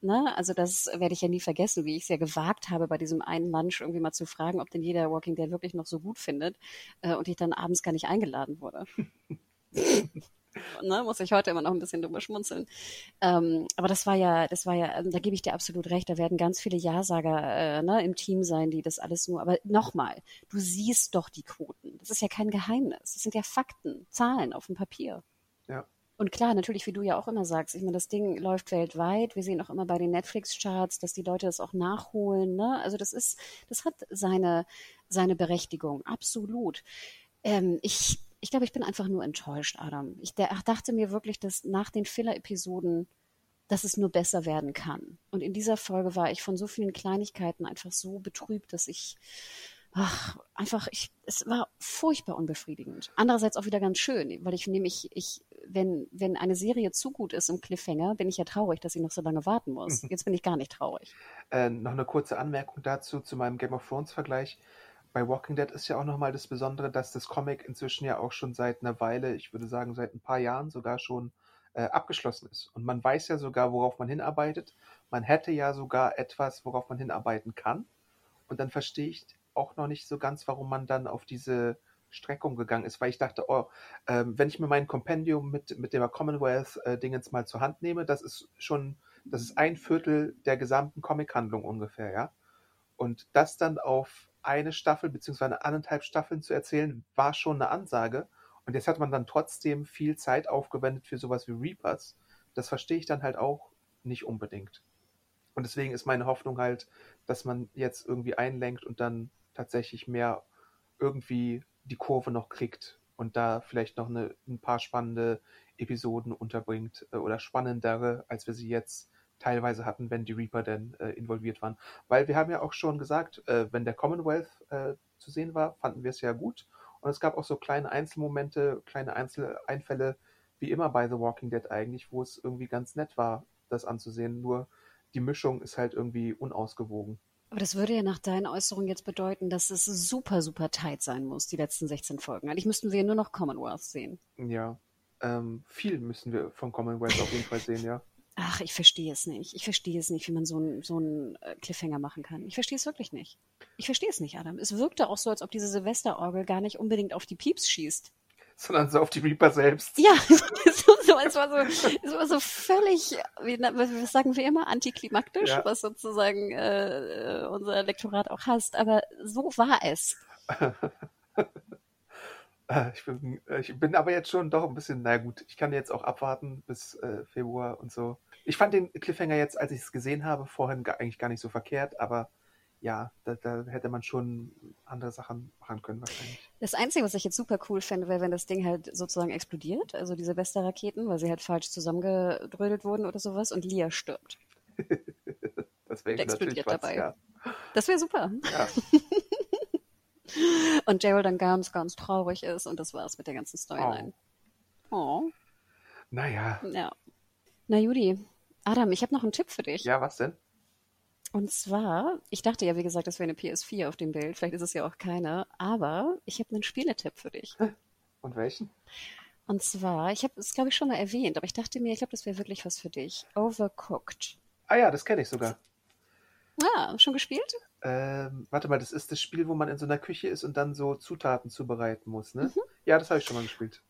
Ne? Also das werde ich ja nie vergessen, wie ich es ja gewagt habe, bei diesem einen Lunch irgendwie mal zu fragen, ob denn jeder Walking Dead wirklich noch so gut findet äh, und ich dann abends gar nicht eingeladen wurde. ne? Muss ich heute immer noch ein bisschen drüber schmunzeln. Ähm, aber das war ja, das war ja, ähm, da gebe ich dir absolut recht, da werden ganz viele Ja-Sager äh, ne, im Team sein, die das alles nur, aber nochmal, du siehst doch die Quoten. Das ist ja kein Geheimnis. Das sind ja Fakten, Zahlen auf dem Papier. Und klar, natürlich, wie du ja auch immer sagst, ich meine, das Ding läuft weltweit. Wir sehen auch immer bei den Netflix-Charts, dass die Leute das auch nachholen. Ne? Also das ist, das hat seine, seine Berechtigung, absolut. Ähm, ich, ich glaube, ich bin einfach nur enttäuscht, Adam. Ich dachte mir wirklich, dass nach den Filler-Episoden, dass es nur besser werden kann. Und in dieser Folge war ich von so vielen Kleinigkeiten einfach so betrübt, dass ich ach, einfach, ich, es war furchtbar unbefriedigend. Andererseits auch wieder ganz schön, weil ich nämlich, ich, wenn, wenn eine Serie zu gut ist im Cliffhanger, bin ich ja traurig, dass ich noch so lange warten muss. Jetzt bin ich gar nicht traurig. Äh, noch eine kurze Anmerkung dazu, zu meinem Game of Thrones-Vergleich. Bei Walking Dead ist ja auch nochmal das Besondere, dass das Comic inzwischen ja auch schon seit einer Weile, ich würde sagen seit ein paar Jahren sogar schon äh, abgeschlossen ist. Und man weiß ja sogar, worauf man hinarbeitet. Man hätte ja sogar etwas, worauf man hinarbeiten kann. Und dann verstehe ich auch noch nicht so ganz, warum man dann auf diese Streckung gegangen ist, weil ich dachte, oh, ähm, wenn ich mir mein Kompendium mit, mit dem Commonwealth-Dingens mal zur Hand nehme, das ist schon, das ist ein Viertel der gesamten Comic-Handlung ungefähr, ja. Und das dann auf eine Staffel beziehungsweise anderthalb Staffeln zu erzählen, war schon eine Ansage. Und jetzt hat man dann trotzdem viel Zeit aufgewendet für sowas wie Reapers. Das verstehe ich dann halt auch nicht unbedingt. Und deswegen ist meine Hoffnung halt, dass man jetzt irgendwie einlenkt und dann tatsächlich mehr irgendwie die Kurve noch kriegt und da vielleicht noch eine, ein paar spannende Episoden unterbringt äh, oder spannendere, als wir sie jetzt teilweise hatten, wenn die Reaper denn äh, involviert waren. Weil wir haben ja auch schon gesagt, äh, wenn der Commonwealth äh, zu sehen war, fanden wir es ja gut. Und es gab auch so kleine Einzelmomente, kleine Einzeleinfälle, wie immer bei The Walking Dead eigentlich, wo es irgendwie ganz nett war, das anzusehen. Nur die Mischung ist halt irgendwie unausgewogen. Aber das würde ja nach deinen Äußerungen jetzt bedeuten, dass es super, super tight sein muss, die letzten 16 Folgen. Eigentlich müssten wir nur noch Commonwealth sehen. Ja, ähm, viel müssen wir von Commonwealth auf jeden Fall sehen, ja. Ach, ich verstehe es nicht. Ich verstehe es nicht, wie man so einen so einen äh, Cliffhanger machen kann. Ich verstehe es wirklich nicht. Ich verstehe es nicht, Adam. Es wirkte auch so, als ob diese Silvesterorgel gar nicht unbedingt auf die Pieps schießt. Sondern so auf die Reaper selbst. Ja, so, so, es, war so, es war so völlig, wie, was sagen wir immer, antiklimaktisch, Ja. was sozusagen äh, äh, unser Lektorat auch hasst. Aber so war es. Äh, Ich bin, äh, ich bin aber jetzt schon doch ein bisschen, na gut, ich kann jetzt auch abwarten bis äh, Februar und so. Ich fand den Cliffhanger jetzt, als ich es gesehen habe, vorhin gar, eigentlich gar nicht so verkehrt, aber ja, da, da hätte man schon andere Sachen machen können wahrscheinlich. Das Einzige, was ich jetzt super cool fände, wäre, wenn das Ding halt sozusagen explodiert, also diese Silvesterraketen, weil sie halt falsch zusammengedrödelt wurden oder sowas und Lia stirbt. Das wäre explodiert was, dabei. ja. Das wäre super. ja. Und Gerald dann ganz, ganz traurig ist und das war's mit der ganzen Storyline. Oh. Naja, Ja. Na Judy, Adam, ich habe noch einen Tipp für dich. ja, was denn? Und zwar, ich dachte ja, wie gesagt, das wäre eine PS4 auf dem Bild. Vielleicht ist es ja auch keine. Aber ich habe einen Spieletipp für dich. Und welchen? Und zwar, ich habe es, glaube ich, schon mal erwähnt, aber ich dachte mir, ich glaube, das wäre wirklich was für dich. Overcooked. Ah ja, das kenne ich sogar. Ah, schon gespielt? Ähm, warte mal, das ist das Spiel, wo man in so einer Küche ist und dann so Zutaten zubereiten muss, ne? Mhm. Ja, das habe ich schon mal gespielt.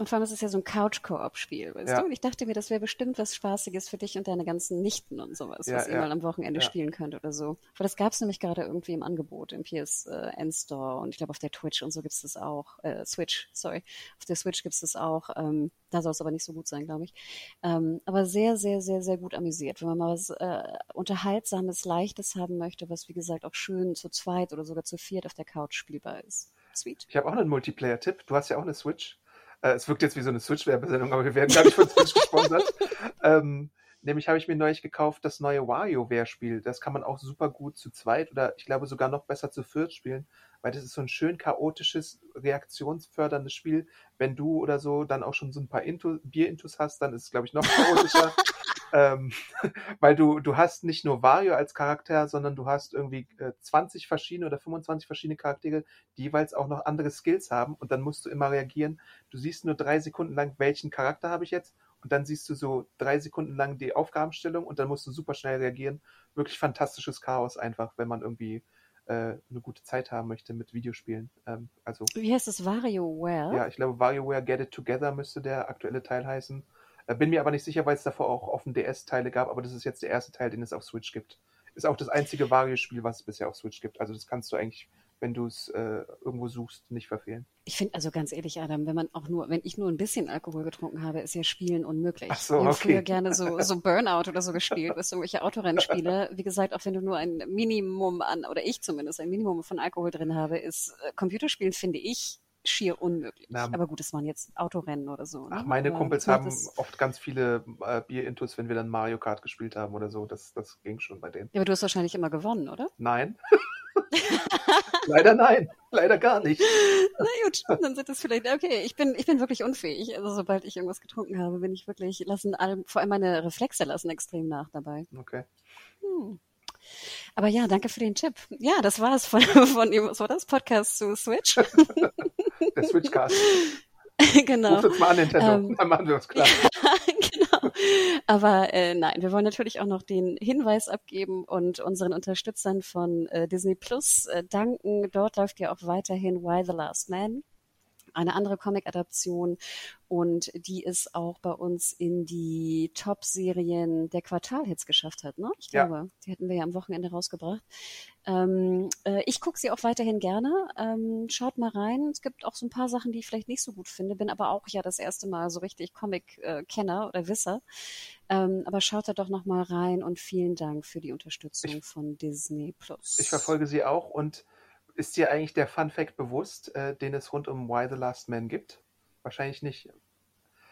Und vor allem ist es ja so ein Couch-Koop-Spiel, weißt Ja. du? Und ich dachte mir, das wäre bestimmt was Spaßiges für dich und deine ganzen Nichten und sowas, Ja, was ihr ja. mal am Wochenende spielen könnt oder so. Weil das gab es nämlich gerade irgendwie im Angebot im PSN Store und ich glaube auf der Twitch und so gibt es das auch. Äh, Switch, sorry. Auf der Switch gibt es das auch. Ähm, da soll es aber nicht so gut sein, glaube ich. Ähm, aber sehr, sehr, sehr, sehr gut amüsiert. Wenn man mal was äh, Unterhaltsames, Leichtes haben möchte, was wie gesagt auch schön zu zweit oder sogar zu viert auf der Couch spielbar ist. Sweet. Ich habe auch einen Multiplayer-Tipp. Du hast ja auch eine Switch. Äh, es wirkt jetzt wie so eine Switch-Werbesendung, aber wir werden gar nicht von Switch gesponsert. Ähm, Nämlich habe ich mir neulich gekauft das neue WarioWare-Spiel. Das kann man auch super gut zu zweit oder ich glaube sogar noch besser zu viert spielen, weil das ist so ein schön chaotisches, reaktionsförderndes Spiel. Wenn du oder so dann auch schon so ein paar Intu Bierintus hast, dann ist es, glaube ich, noch chaotischer. ähm, weil du, du hast nicht nur Wario als Charakter, sondern du hast irgendwie äh, 20 verschiedene oder 25 verschiedene Charaktere, die jeweils auch noch andere Skills haben und dann musst du immer reagieren. Du siehst nur drei Sekunden lang, welchen Charakter habe ich jetzt und dann siehst du so drei Sekunden lang die Aufgabenstellung und dann musst du super schnell reagieren. Wirklich fantastisches Chaos einfach, wenn man irgendwie äh, eine gute Zeit haben möchte mit Videospielen. Ähm, also, Wie heißt das? WarioWare? ja, ich glaube, WarioWare Get It Together müsste der aktuelle Teil heißen. Äh, bin mir aber nicht sicher, weil es davor auch auf dem DS Teile gab, aber das ist jetzt der erste Teil, den es auf Switch gibt. Ist auch das einzige Wario-Spiel, was es bisher auf Switch gibt. Also das kannst du eigentlich, wenn du es äh, irgendwo suchst, nicht verfehlen. Ich finde, also ganz ehrlich, Adam, wenn man auch nur, wenn ich nur ein bisschen Alkohol getrunken habe, ist ja Spielen unmöglich. Ach so, Wir haben okay. früher gerne so, so Burnout oder so gespielt, was irgendwelche Autorennspiele. Wie gesagt, auch wenn du nur ein Minimum an, oder ich zumindest, ein Minimum von Alkohol drin habe, ist äh, Computerspielen, finde ich, schier unmöglich. Na, Aber gut, es waren jetzt Autorennen oder so. Ne? Ach, meine Aber Kumpels haben das- oft ganz viele äh, Bierintus, wenn wir dann Mario Kart gespielt haben oder so. Das, das ging schon bei denen. Ja, aber du hast wahrscheinlich immer gewonnen, oder? Nein. Leider nein. Leider gar nicht. Na gut, dann sind das vielleicht, okay, ich bin, ich bin wirklich unfähig. Also sobald ich irgendwas getrunken habe, bin ich wirklich, lassen vor allem meine Reflexe lassen extrem nach dabei. Okay. Aber ja, danke für den Tipp. Ja, das war es von, von ihm. Was war das? Podcast zu Switch? Der Switchcast. genau. Ruft uns mal an, Nintendo. Ähm, Dann machen wir uns klar. genau. Aber äh, nein, wir wollen natürlich auch noch den Hinweis abgeben und unseren Unterstützern von äh, Disney Plus äh, danken. Dort läuft ja auch weiterhin Why the Last Man. Eine andere Comic-Adaption und die es auch bei uns in die Top-Serien der Quartalhits geschafft hat. Ne? Ich Ja. glaube, die hätten wir ja am Wochenende rausgebracht. Ähm, äh, ich gucke sie auch weiterhin gerne. Ähm, schaut mal rein. Es gibt auch so ein paar Sachen, die ich vielleicht nicht so gut finde. Bin aber auch ja das erste Mal so richtig Comic-Kenner oder Wisser. Ähm, aber schaut da doch noch mal rein und vielen Dank für die Unterstützung Ich- von Disney Plus. Ich verfolge sie auch und ist dir eigentlich der Fun Fact bewusst, äh, den es rund um Why the Last Man gibt? Wahrscheinlich nicht.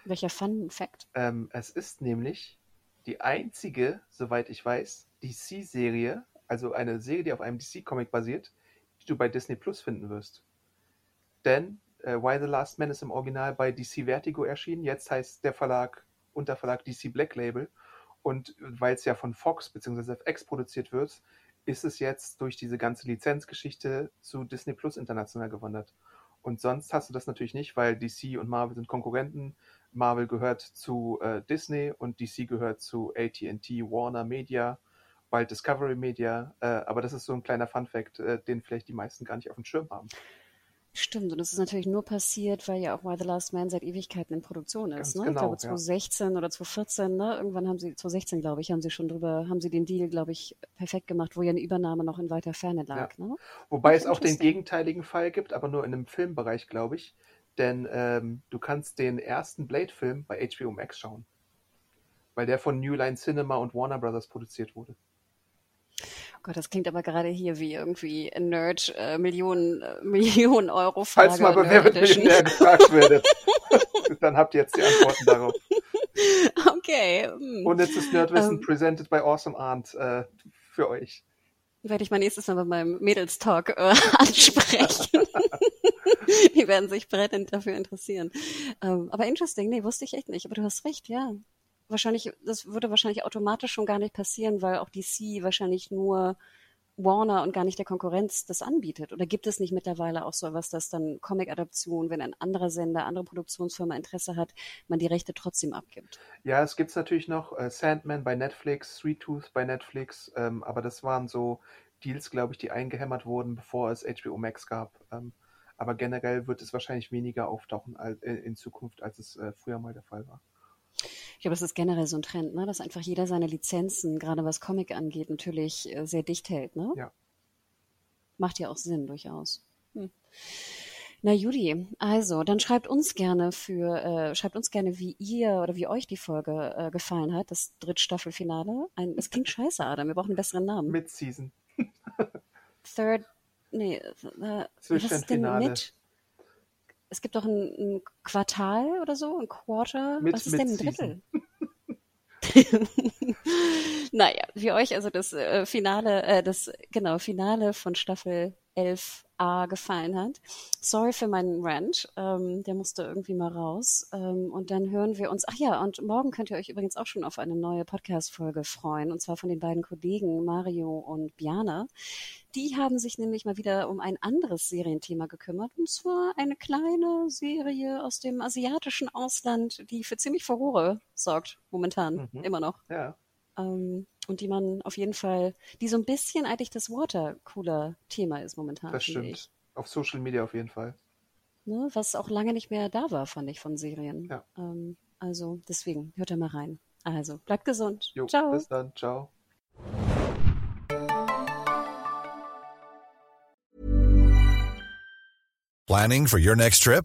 Welcher Fun Fact? Ähm, es ist nämlich die einzige, soweit ich weiß, DC-Serie, also eine Serie, die auf einem DC-Comic basiert, die du bei Disney Plus finden wirst. Denn äh, Why the Last Man ist im Original bei DC Vertigo erschienen. Jetzt heißt der Verlag, Unterverlag DC Black Label. Und weil es ja von Fox bzw. FX produziert wird, ist es jetzt durch diese ganze Lizenzgeschichte zu Disney Plus international gewandert. Und sonst hast du das natürlich nicht, weil DC und Marvel sind Konkurrenten. Marvel gehört zu äh, Disney und DC gehört zu AT&T, Warner Media, bald Discovery Media. Äh, aber das ist so ein kleiner Fun-Fact, äh, den vielleicht die meisten gar nicht auf dem Schirm haben. Stimmt, und das ist natürlich nur passiert, weil ja auch Why the Last Man seit Ewigkeiten in Produktion ist. Ganz ne? ich genau, glaube ja. 2016 oder 2014, ne? irgendwann haben sie, 2016 glaube ich, haben sie schon drüber, haben sie den Deal, glaube ich, perfekt gemacht, wo ja eine Übernahme noch in weiter Ferne lag. Ne? Wobei Okay, es auch den gegenteiligen Fall gibt, aber nur in einem Filmbereich, glaube ich. Denn ähm, du kannst den ersten Blade-Film bei HBO Max schauen. Weil der von New Line Cinema und Warner Brothers produziert wurde. Gott, das klingt aber gerade hier wie irgendwie Nerd, äh, Millionen, äh, Millionen Euro Falls mal bei wird Millionär gefragt werdet, dann habt ihr jetzt die Antworten darauf. Okay, hm. Unnützes Nerdwissen Ähm. presented by Awesome Aunt äh, für euch. werde ich mal nächstes Mal bei meinem Mädels-Talk äh, ansprechen. Die werden sich brennend dafür interessieren. Ähm, aber interesting, nee, wusste ich echt nicht. Aber du hast recht, ja. Wahrscheinlich, das würde wahrscheinlich automatisch schon gar nicht passieren, weil auch DC wahrscheinlich nur Warner und gar nicht der Konkurrenz das anbietet. Oder gibt es nicht mittlerweile auch so was, dass dann Comic-Adaption, wenn ein anderer Sender, andere Produktionsfirma Interesse hat, man die Rechte trotzdem abgibt? Ja, es gibt's natürlich noch äh, Sandman bei Netflix, Sweet Tooth bei Netflix, ähm, aber das waren so Deals, glaube ich, die eingehämmert wurden, bevor es HBO Max gab. Ähm, aber generell wird es wahrscheinlich weniger auftauchen al- äh, in Zukunft, als es äh, früher mal der Fall war. Ich glaube, das ist generell so ein Trend, ne? dass einfach jeder seine Lizenzen, gerade was Comic angeht, natürlich äh, sehr dicht hält. Ne? Ja. Macht ja auch Sinn, durchaus. Hm. Na Judy, also dann schreibt uns gerne für, äh, schreibt uns gerne, wie ihr oder wie euch die Folge äh, gefallen hat, das Drittstaffelfinale. Ein, es klingt scheiße, Adam, wir brauchen einen besseren Namen. Mid-Season. Third, nee, äh, was ist denn mit? Es gibt doch ein, ein Quartal oder so, ein Quarter. Mit- was ist denn ein. Drittel? naja, wie euch also das äh, Finale, äh, das genau Finale von Staffel 11a gefallen hat. Sorry für meinen Rant, ähm, der musste irgendwie mal raus. Ähm, und dann hören wir uns. Ach ja, und morgen könnt ihr euch übrigens auch schon auf eine neue Podcast-Folge freuen, und zwar von den beiden Kollegen Mario und Biane. Die haben sich nämlich mal wieder um ein anderes Serienthema gekümmert, und zwar eine kleine Serie aus dem asiatischen Ausland, die für ziemlich Furore sorgt, momentan, Mhm. immer noch. Ja. Ähm, und die man auf jeden Fall, die so ein bisschen eigentlich das Watercooler-Thema ist momentan, Das stimmt. ich. Auf Social Media auf jeden Fall. Ne? Was auch lange nicht mehr da war, fand ich, von Serien. Ja. Ähm, also deswegen, hört da mal rein. Also, bleibt gesund. Jo, Ciao. bis dann. Ciao. Planning for your next trip?